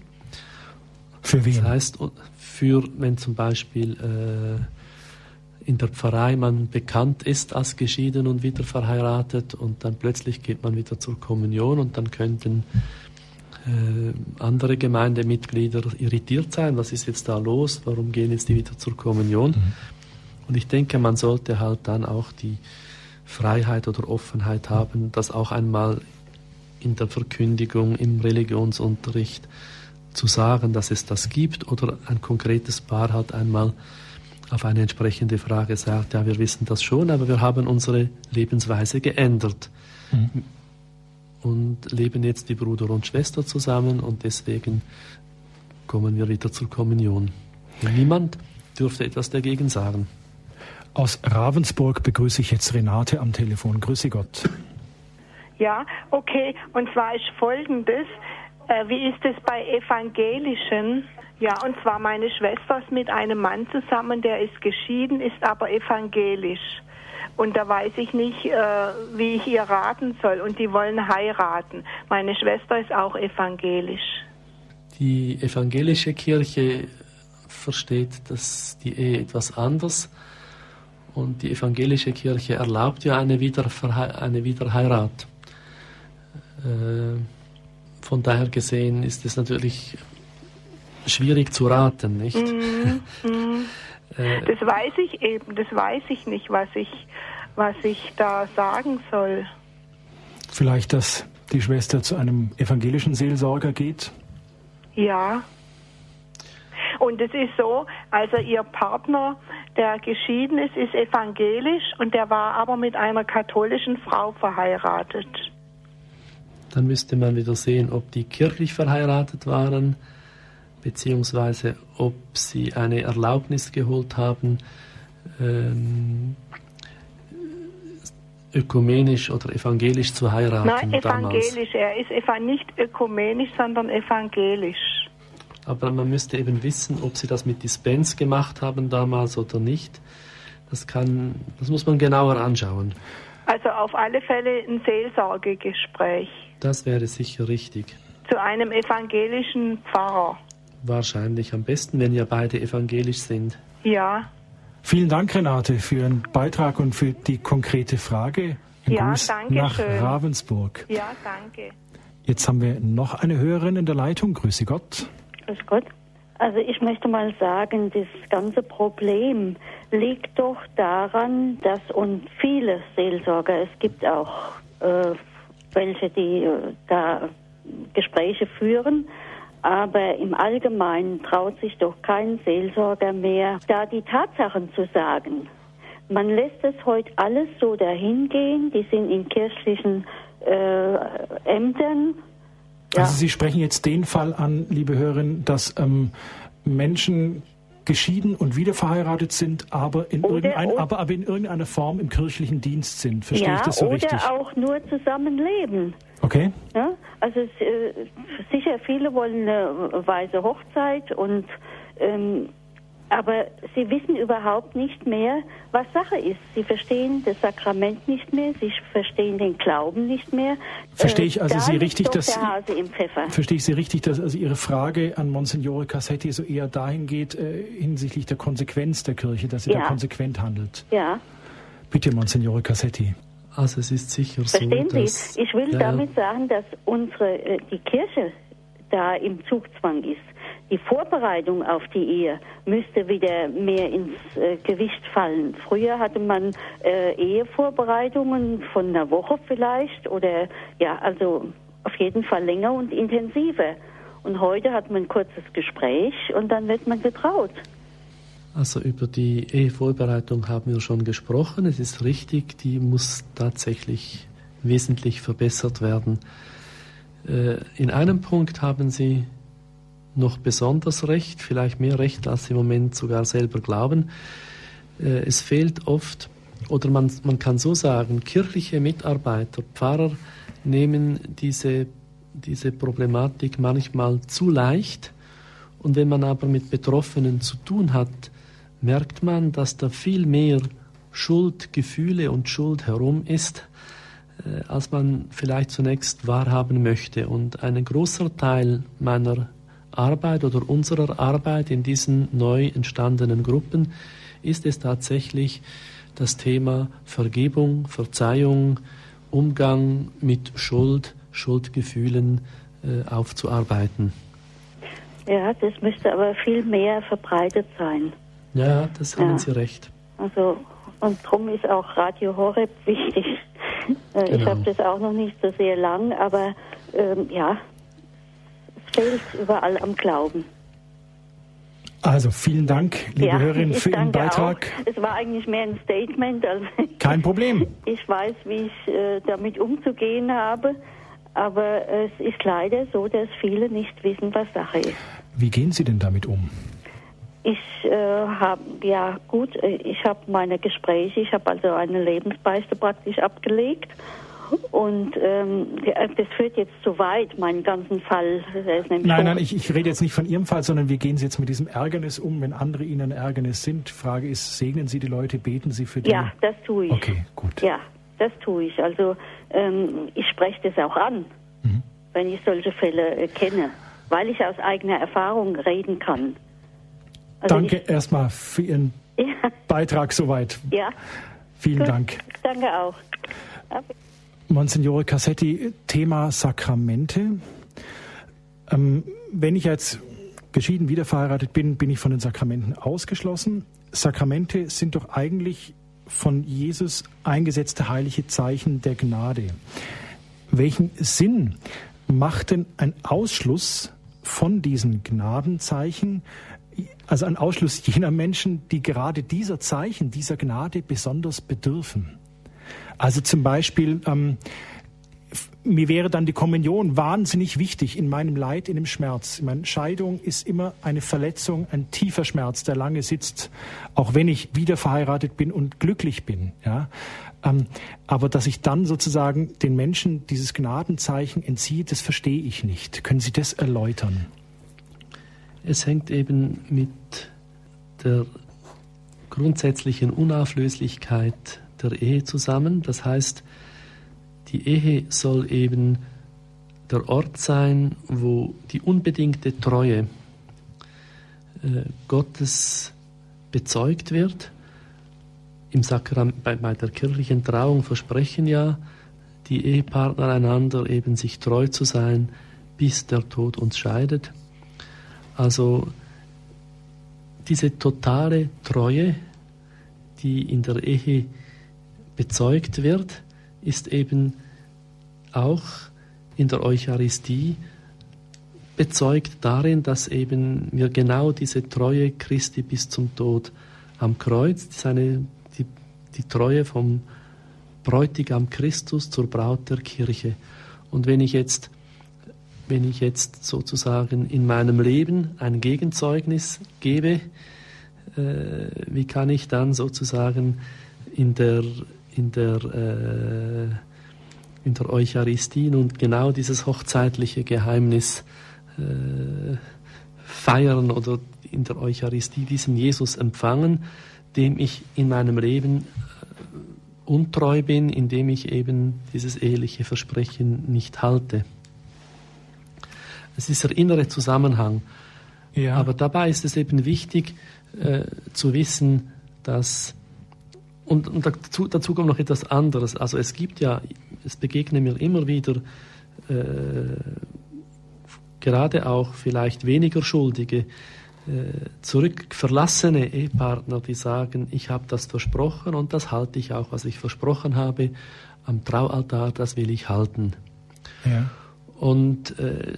Für wen? Das heißt, für, wenn zum Beispiel äh, in der Pfarrei man bekannt ist als geschieden und wieder verheiratet und dann plötzlich geht man wieder zur Kommunion und dann könnten äh, andere Gemeindemitglieder irritiert sein, was ist jetzt da los, warum gehen jetzt die wieder zur Kommunion? Mhm. Und ich denke, man sollte halt dann auch die Freiheit oder Offenheit haben, das auch einmal in der Verkündigung, im Religionsunterricht zu sagen, dass es das gibt oder ein konkretes Paar hat einmal auf eine entsprechende Frage sagt, ja, wir wissen das schon, aber wir haben unsere Lebensweise geändert mhm. und leben jetzt wie Bruder und Schwester zusammen und deswegen kommen wir wieder zur Kommunion. Niemand dürfte etwas dagegen sagen. Aus Ravensburg begrüße ich jetzt Renate am Telefon. Grüße Gott. Ja, okay. Und zwar ist folgendes. Äh, wie ist es bei Evangelischen? Ja, und zwar meine Schwester ist mit einem Mann zusammen, der ist geschieden, ist aber evangelisch. Und da weiß ich nicht, äh, wie ich ihr raten soll. Und die wollen heiraten. Meine Schwester ist auch evangelisch. Die evangelische Kirche versteht das, die Ehe etwas anders. Und die evangelische Kirche erlaubt ja eine, Wiederverhe eine Wiederheirat. Äh, von daher gesehen ist es natürlich schwierig zu raten, nicht? Mm, mm. äh, das weiß ich eben, das weiß ich nicht, was ich, was ich da sagen soll. Vielleicht, dass die Schwester zu einem evangelischen Seelsorger geht? Ja. Und es ist so, also ihr Partner, der geschieden ist, ist evangelisch und der war aber mit einer katholischen Frau verheiratet. Dann müsste man wieder sehen, ob die kirchlich verheiratet waren, beziehungsweise ob sie eine Erlaubnis geholt haben, ähm, ökumenisch oder evangelisch zu heiraten. Nein, evangelisch. Damals. Er ist nicht ökumenisch, sondern evangelisch aber man müsste eben wissen, ob sie das mit Dispens gemacht haben damals oder nicht. Das kann, das muss man genauer anschauen. Also auf alle Fälle ein Seelsorgegespräch. Das wäre sicher richtig. Zu einem evangelischen Pfarrer. Wahrscheinlich am besten, wenn ja beide evangelisch sind. Ja. Vielen Dank, Renate, für Ihren Beitrag und für die konkrete Frage. Ein ja, Gruß danke nach schön. Ravensburg. Ja, danke. Jetzt haben wir noch eine Hörerin in der Leitung. Grüße Gott. Grüß Gott. Also ich möchte mal sagen, das ganze Problem liegt doch daran, dass und viele Seelsorger, es gibt auch äh, welche, die äh, da Gespräche führen, aber im Allgemeinen traut sich doch kein Seelsorger mehr, da die Tatsachen zu sagen. Man lässt es heute alles so dahingehen, die sind in kirchlichen äh, Ämtern ja. Also Sie sprechen jetzt den Fall an, liebe Hörerin, dass ähm, Menschen geschieden und wieder verheiratet sind, aber in, oder, oder, aber, aber in irgendeiner Form im kirchlichen Dienst sind. Verstehe ja, ich das so oder richtig? Oder auch nur zusammenleben. Okay. Ja, also äh, sicher, viele wollen eine weise Hochzeit und ähm, aber sie wissen überhaupt nicht mehr, was Sache ist. Sie verstehen das Sakrament nicht mehr, sie verstehen den Glauben nicht mehr. Verstehe ich also da Sie richtig, dass verstehe ich Sie richtig, dass also Ihre Frage an Monsignore Cassetti so eher dahin geht äh, hinsichtlich der Konsequenz der Kirche, dass sie Ja. da konsequent handelt. Ja, Bitte, Monsignore Cassetti. Also es ist sicher verstehen so, dass... Sie? Ich will Ja, ja. damit sagen, dass unsere äh, die Kirche da im Zugzwang ist. Die Vorbereitung auf die Ehe müsste wieder mehr ins äh, Gewicht fallen. Früher hatte man äh, Ehevorbereitungen von einer Woche vielleicht oder ja, also auf jeden Fall länger und intensiver. Und heute hat man ein kurzes Gespräch und dann wird man getraut. Also über die Ehevorbereitung haben wir schon gesprochen. Es ist richtig, die muss tatsächlich wesentlich verbessert werden. Äh, In einem Punkt haben Sie noch besonders recht, vielleicht mehr recht, als Sie im Moment sogar selber glauben. Äh, Es fehlt oft, oder man, man kann so sagen, kirchliche Mitarbeiter, Pfarrer nehmen diese, diese Problematik manchmal zu leicht. Und wenn man aber mit Betroffenen zu tun hat, merkt man, dass da viel mehr Schuldgefühle und Schuld herum ist, äh, als man vielleicht zunächst wahrhaben möchte. Und ein großer Teil meiner Arbeit oder unserer Arbeit in diesen neu entstandenen Gruppen ist es tatsächlich, das Thema Vergebung, Verzeihung, Umgang mit Schuld, Schuldgefühlen äh, aufzuarbeiten. Ja, das müsste aber viel mehr verbreitet sein. Ja, das haben Ja. Sie recht. Also, und darum ist auch Radio Horeb wichtig. Äh, Ich Genau. habe das auch noch nicht so sehr lang, aber ähm, ja, fehlt überall am Glauben. Also vielen Dank, liebe ja, Hörerin, für Ihren Beitrag. Auch. Es war eigentlich mehr ein Statement, als Kein Problem. ich weiß, wie ich äh, damit umzugehen habe. Aber es ist leider so, dass viele nicht wissen, was Sache ist. Wie gehen Sie denn damit um? Ich äh, habe, ja gut, äh, ich habe meine Gespräche, ich habe also eine Lebensbeichte praktisch abgelegt. Und ähm, ja, das führt jetzt zu weit, meinen ganzen Fall. Nein, nein, ich, ich rede jetzt nicht von Ihrem Fall, sondern wie gehen Sie jetzt mit diesem Ärgernis um, wenn andere Ihnen Ärgernis sind? Frage ist, segnen Sie die Leute, beten Sie für die? Ja, das tue ich. Okay, gut. Ja, das tue ich. Also ähm, ich spreche das auch an, Mhm. wenn ich solche Fälle äh, kenne, weil ich aus eigener Erfahrung reden kann. Also Danke erstmal für Ihren Ich, Beitrag soweit. ja, ja, Vielen gut. Dank. Danke auch. Monsignore Cassetti, Thema Sakramente. Ähm, wenn ich jetzt geschieden wieder verheiratet bin, bin ich von den Sakramenten ausgeschlossen. Sakramente sind doch eigentlich von Jesus eingesetzte heilige Zeichen der Gnade. Welchen Sinn macht denn ein Ausschluss von diesen Gnadenzeichen, also ein Ausschluss jener Menschen, die gerade dieser Zeichen, dieser Gnade besonders bedürfen? Also zum Beispiel, ähm, mir wäre dann die Kommunion wahnsinnig wichtig in meinem Leid, in dem Schmerz. Meine, Scheidung ist immer eine Verletzung, ein tiefer Schmerz, der lange sitzt, auch wenn ich wieder verheiratet bin und glücklich bin. Ja? Ähm, aber dass ich dann sozusagen den Menschen dieses Gnadenzeichen entziehe, das verstehe ich nicht. Können Sie das erläutern? Es hängt eben mit der grundsätzlichen Unauflöslichkeit der Ehe zusammen. Das heißt, die Ehe soll eben der Ort sein, wo die unbedingte Treue äh, Gottes bezeugt wird. Im Sakram bei, bei der kirchlichen Trauung versprechen ja die Ehepartner einander eben sich treu zu sein, bis der Tod uns scheidet. Also diese totale Treue, die in der Ehe bezeugt wird, ist eben auch in der Eucharistie bezeugt darin, dass eben wir genau diese Treue Christi bis zum Tod am Kreuz, seine, die, die Treue vom Bräutigam Christus zur Braut der Kirche. Und wenn ich jetzt wenn ich jetzt sozusagen in meinem Leben ein Gegenzeugnis gebe, äh, wie kann ich dann sozusagen in der, in der, äh, in der Eucharistie nun genau dieses hochzeitliche Geheimnis äh, feiern oder in der Eucharistie diesen Jesus empfangen, dem ich in meinem Leben äh, untreu bin, indem ich eben dieses eheliche Versprechen nicht halte. Es ist der innere Zusammenhang. Ja. Aber dabei ist es eben wichtig äh, zu wissen, dass und, und dazu, dazu, kommt noch etwas anderes. Also es gibt ja, es begegnen mir immer wieder äh, gerade auch vielleicht weniger Schuldige, äh, zurückverlassene Ehepartner, die sagen, ich habe das versprochen und das halte ich auch, was ich versprochen habe am Traualtar, das will ich halten. Ja. Und äh,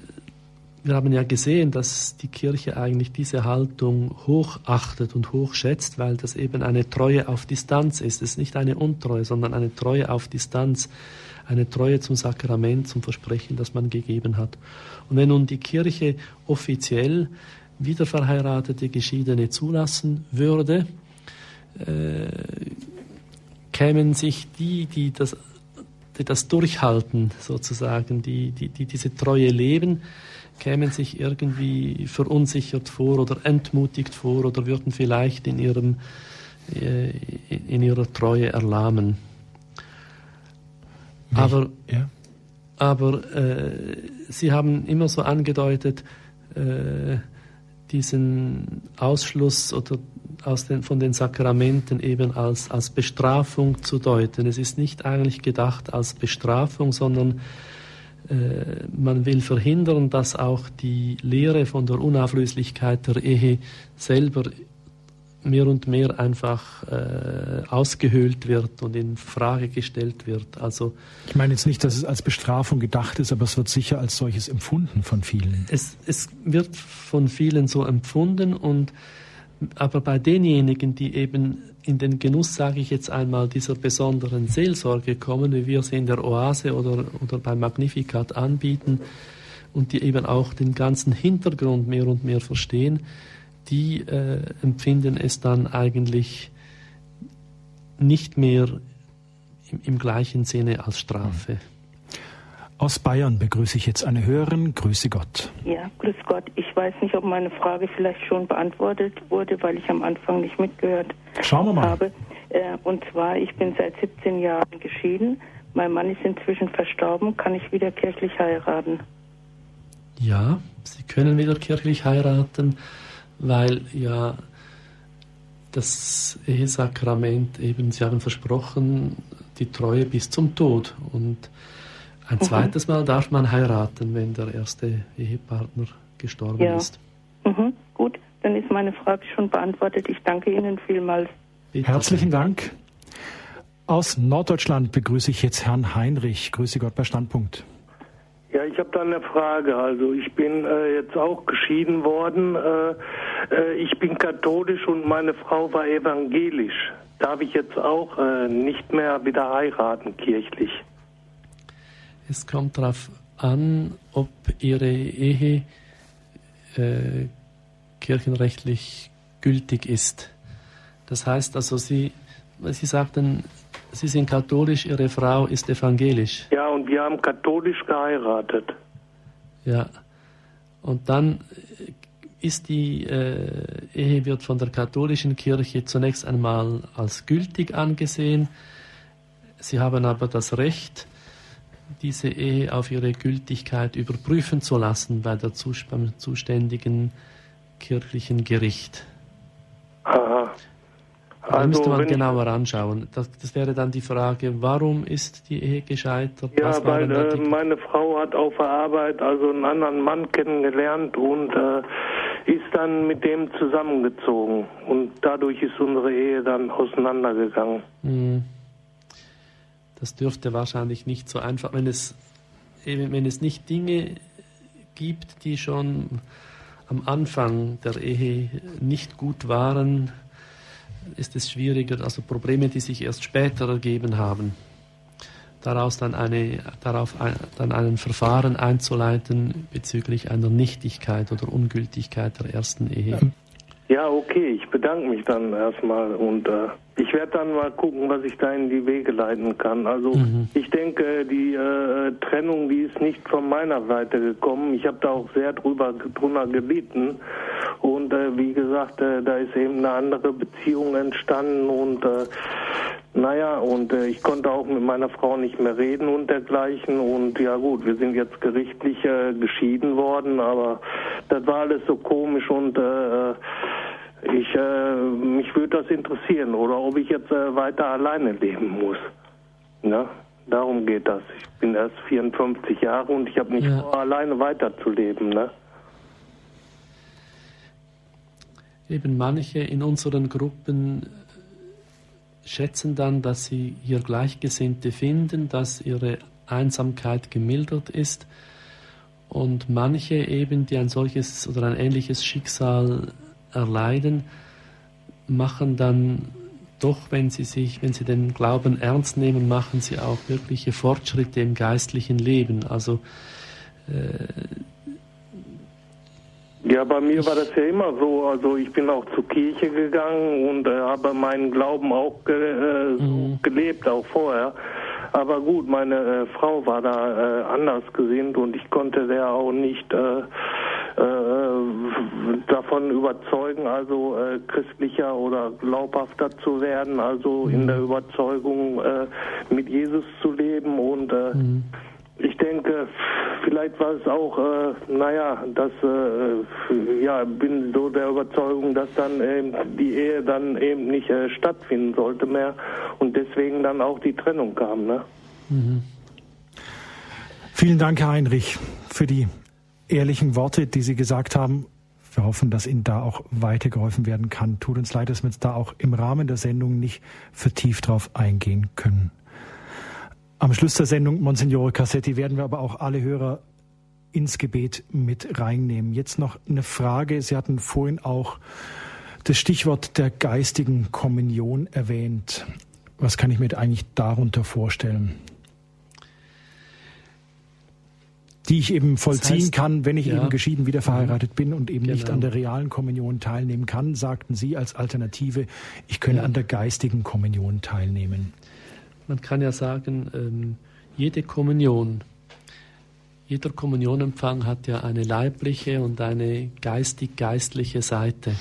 wir haben ja gesehen, dass die Kirche eigentlich diese Haltung hochachtet und hochschätzt, weil das eben eine Treue auf Distanz ist. Es ist nicht eine Untreue, sondern eine Treue auf Distanz, eine Treue zum Sakrament, zum Versprechen, das man gegeben hat. Und wenn nun die Kirche offiziell wiederverheiratete Geschiedene zulassen würde, äh, kämen sich die, die das, die das durchhalten, sozusagen, die, die, die diese Treue leben, kämen sich irgendwie verunsichert vor oder entmutigt vor oder würden vielleicht in, ihrem, äh, in ihrer Treue erlahmen. Aber, ja. aber äh, Sie haben immer so angedeutet, äh, diesen Ausschluss oder aus den, von den Sakramenten eben als, als Bestrafung zu deuten. Es ist nicht eigentlich gedacht als Bestrafung, sondern man will verhindern, dass auch die Lehre von der Unauflöslichkeit der Ehe selber mehr und mehr einfach äh, ausgehöhlt wird und in Frage gestellt wird. Also ich meine jetzt nicht, dass es als Bestrafung gedacht ist, aber es wird sicher als solches empfunden von vielen. Es, es wird von vielen so empfunden und aber bei denjenigen, die eben in den Genuss, sage ich jetzt einmal, dieser besonderen Seelsorge kommen, wie wir sie in der Oase oder, oder beim Magnificat anbieten und die eben auch den ganzen Hintergrund mehr und mehr verstehen, die äh, empfinden es dann eigentlich nicht mehr im, im gleichen Sinne als Strafe. Aus Bayern begrüße ich jetzt eine Hörerin. Grüße Gott. Ja, grüß Gott. Ich weiß nicht, ob meine Frage vielleicht schon beantwortet wurde, weil ich am Anfang nicht mitgehört Schauen wir mal. habe. Äh, und zwar, ich bin seit 17 Jahren geschieden. Mein Mann ist inzwischen verstorben. Kann ich wieder kirchlich heiraten? Ja, Sie können wieder kirchlich heiraten, weil ja das Ehesakrament eben, Sie haben versprochen, die Treue bis zum Tod. Und ein mhm. zweites Mal darf man heiraten, wenn der erste Ehepartner gestorben ja. ist. Mhm. Gut, dann ist meine Frage schon beantwortet. Ich danke Ihnen vielmals. Bitte. Herzlichen Dank. Aus Norddeutschland begrüße ich jetzt Herrn Heinrich. Grüße Gott bei Standpunkt. Ja, ich habe da eine Frage. Also ich bin äh, jetzt auch geschieden worden. Äh, äh, ich bin katholisch und meine Frau war evangelisch. Darf ich jetzt auch äh, nicht mehr wieder heiraten kirchlich? Es kommt darauf an, ob Ihre Ehe äh, kirchenrechtlich gültig ist. Das heißt also, Sie, Sie sagten, Sie sind katholisch, Ihre Frau ist evangelisch. Ja, und wir haben katholisch geheiratet. Ja, und dann ist die äh, Ehe wird von der katholischen Kirche zunächst einmal als gültig angesehen. Sie haben aber das Recht, diese Ehe auf ihre Gültigkeit überprüfen zu lassen bei der beim zuständigen kirchlichen Gericht. Aha. Also da müsste man genauer anschauen. Das, das, wäre dann die Frage, warum ist die Ehe gescheitert? Ja, weil äh, meine Frau hat auf der Arbeit also einen anderen Mann kennengelernt und äh, ist dann mit dem zusammengezogen. Und dadurch ist unsere Ehe dann auseinandergegangen. Mhm. Das dürfte wahrscheinlich nicht so einfach, wenn es, wenn es nicht Dinge gibt, die schon am Anfang der Ehe nicht gut waren, ist es schwieriger, also Probleme, die sich erst später ergeben haben, daraus dann eine, darauf ein, dann ein Verfahren einzuleiten bezüglich einer Nichtigkeit oder Ungültigkeit der ersten Ehe. Ja, okay, ich bedanke mich dann erstmal und äh, Ich werde dann mal gucken, was ich da in die Wege leiten kann. Also mhm. ich denke, die äh, Trennung, die ist nicht von meiner Seite gekommen. Ich habe da auch sehr drüber drunter gelitten. Und äh, wie gesagt, äh, da ist eben eine andere Beziehung entstanden und äh, naja, und äh, ich konnte auch mit meiner Frau nicht mehr reden und dergleichen. Und ja gut, wir sind jetzt gerichtlich äh, geschieden worden, aber das war alles so komisch und ich, äh, mich würde das interessieren oder ob ich jetzt äh, weiter alleine leben muss. Ne? Darum geht das. Ich bin erst 54 Jahre und ich habe nicht ja. vor, alleine weiterzuleben. Ne? Eben manche in unseren Gruppen schätzen dann, dass sie hier Gleichgesinnte finden, dass ihre Einsamkeit gemildert ist. Und manche eben, die ein solches oder ein ähnliches Schicksal erleiden, machen dann doch, wenn sie sich, wenn sie den Glauben ernst nehmen, machen sie auch wirkliche Fortschritte im geistlichen Leben. Also äh, ja, bei mir war das ja immer so. Also ich bin auch zur Kirche gegangen und äh, habe meinen Glauben auch ge äh, mhm. gelebt, auch vorher. Aber gut, meine äh, Frau war da äh, anders gesinnt und ich konnte der auch nicht äh, davon überzeugen, also äh, christlicher oder glaubhafter zu werden, also in mhm. der Überzeugung äh, mit Jesus zu leben und äh, mhm. Ich denke, vielleicht war es auch, äh, naja, dass, äh, ja, bin so der Überzeugung, dass dann eben die Ehe dann eben nicht äh, stattfinden sollte mehr und deswegen dann auch die Trennung kam. Ne? Mhm. Vielen Dank, Herr Heinrich, für die ehrlichen Worte, die Sie gesagt haben. Wir hoffen, dass Ihnen da auch weitergeholfen werden kann. Tut uns leid, dass wir jetzt da auch im Rahmen der Sendung nicht vertieft drauf eingehen können. Am Schluss der Sendung, Monsignore Cassetti, werden wir aber auch alle Hörer ins Gebet mit reinnehmen. Jetzt noch eine Frage. Sie hatten vorhin auch das Stichwort der geistigen Kommunion erwähnt. Was kann ich mir eigentlich darunter vorstellen? Die ich eben vollziehen das heißt, kann, wenn ich ja, eben geschieden wieder verheiratet bin und eben genau. nicht an der realen Kommunion teilnehmen kann, sagten Sie als Alternative, ich könne ja. an der geistigen Kommunion teilnehmen man kann ja sagen, ähm, jede Kommunion, jeder Kommunionempfang hat ja eine leibliche und eine geistig-geistliche Seite.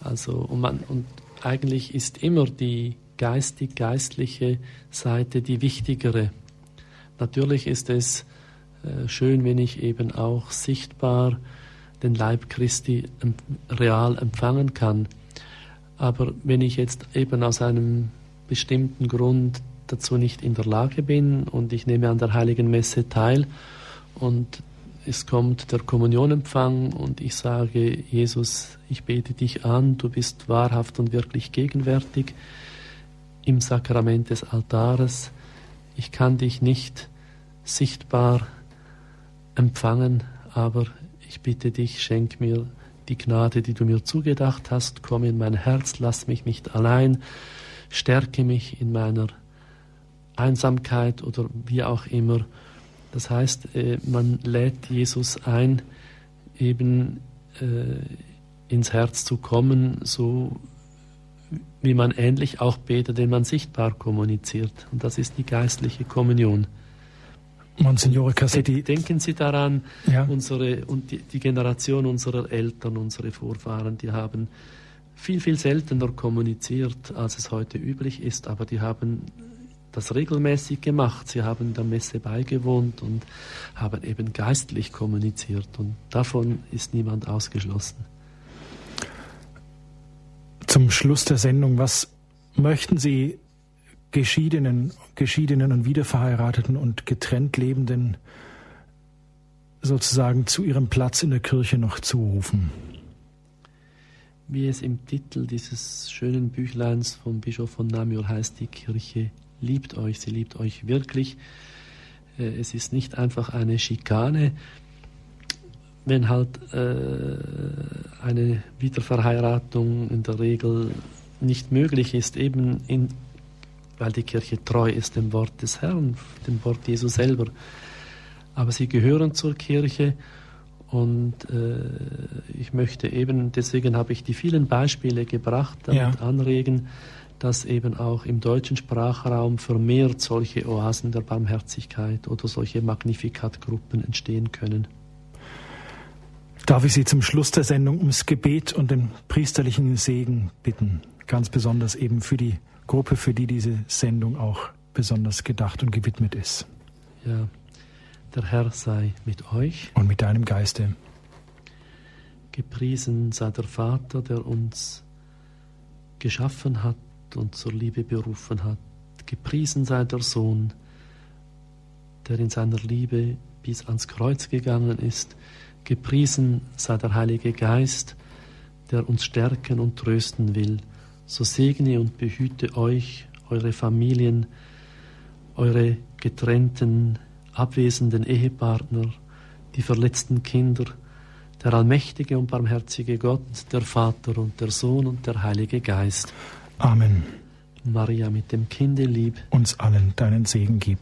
Also, und, man, und eigentlich ist immer die geistig-geistliche Seite die wichtigere. Natürlich ist es schön, wenn ich eben auch sichtbar den Leib Christi real empfangen kann. Aber wenn ich jetzt eben aus einem bestimmten Grund dazu nicht in der Lage bin und ich nehme an der heiligen Messe teil und es kommt der Kommunionempfang und ich sage, Jesus, ich bete dich an, du bist wahrhaft und wirklich gegenwärtig im Sakrament des Altares. Ich kann dich nicht sichtbar empfangen, aber ich bitte dich, schenk mir die Gnade, die du mir zugedacht hast, komm in mein Herz, lass mich nicht allein, stärke mich in meiner Einsamkeit oder wie auch immer. Das heißt, äh, man lädt Jesus ein, eben äh, ins Herz zu kommen, so wie man ähnlich auch betet, wenn man sichtbar kommuniziert. Und das ist die geistliche Kommunion. Monsignore Cassetti. Denken Sie daran, ja. unsere, und die, die Generation unserer Eltern, unsere Vorfahren, die haben viel, viel seltener kommuniziert, als es heute üblich ist, aber die haben das regelmäßig gemacht. Sie haben der Messe beigewohnt und haben eben geistlich kommuniziert. Und davon ist niemand ausgeschlossen. Zum Schluss der Sendung, was möchten Sie Geschiedenen, Geschiedenen und Wiederverheirateten und getrennt Lebenden sozusagen zu ihrem Platz in der Kirche noch zurufen? Wie es im Titel dieses schönen Büchleins vom Bischof von Namur heißt, die Kirche liebt euch, sie liebt euch wirklich. Äh, es ist nicht einfach eine Schikane, wenn halt äh, eine Wiederverheiratung in der Regel nicht möglich ist, eben in, weil die Kirche treu ist dem Wort des Herrn, dem Wort Jesu selber. Aber sie gehören zur Kirche und äh, ich möchte eben, deswegen habe ich die vielen Beispiele gebracht, damit ja. anregen, dass eben auch im deutschen Sprachraum vermehrt solche Oasen der Barmherzigkeit oder solche Magnificat-Gruppen entstehen können. Darf ich Sie zum Schluss der Sendung ums Gebet und den priesterlichen Segen bitten? Ganz besonders eben für die Gruppe, für die diese Sendung auch besonders gedacht und gewidmet ist. Ja, der Herr sei mit euch. Und mit deinem Geiste. Gepriesen sei der Vater, der uns geschaffen hat und zur Liebe berufen hat. Gepriesen sei der Sohn, der in seiner Liebe bis ans Kreuz gegangen ist. Gepriesen sei der Heilige Geist, der uns stärken und trösten will. So segne und behüte euch, eure Familien, eure getrennten, abwesenden Ehepartner, die verletzten Kinder, der allmächtige und barmherzige Gott, der Vater und der Sohn und der Heilige Geist. Amen. Maria mit dem Kinde lieb. Uns allen deinen Segen gib.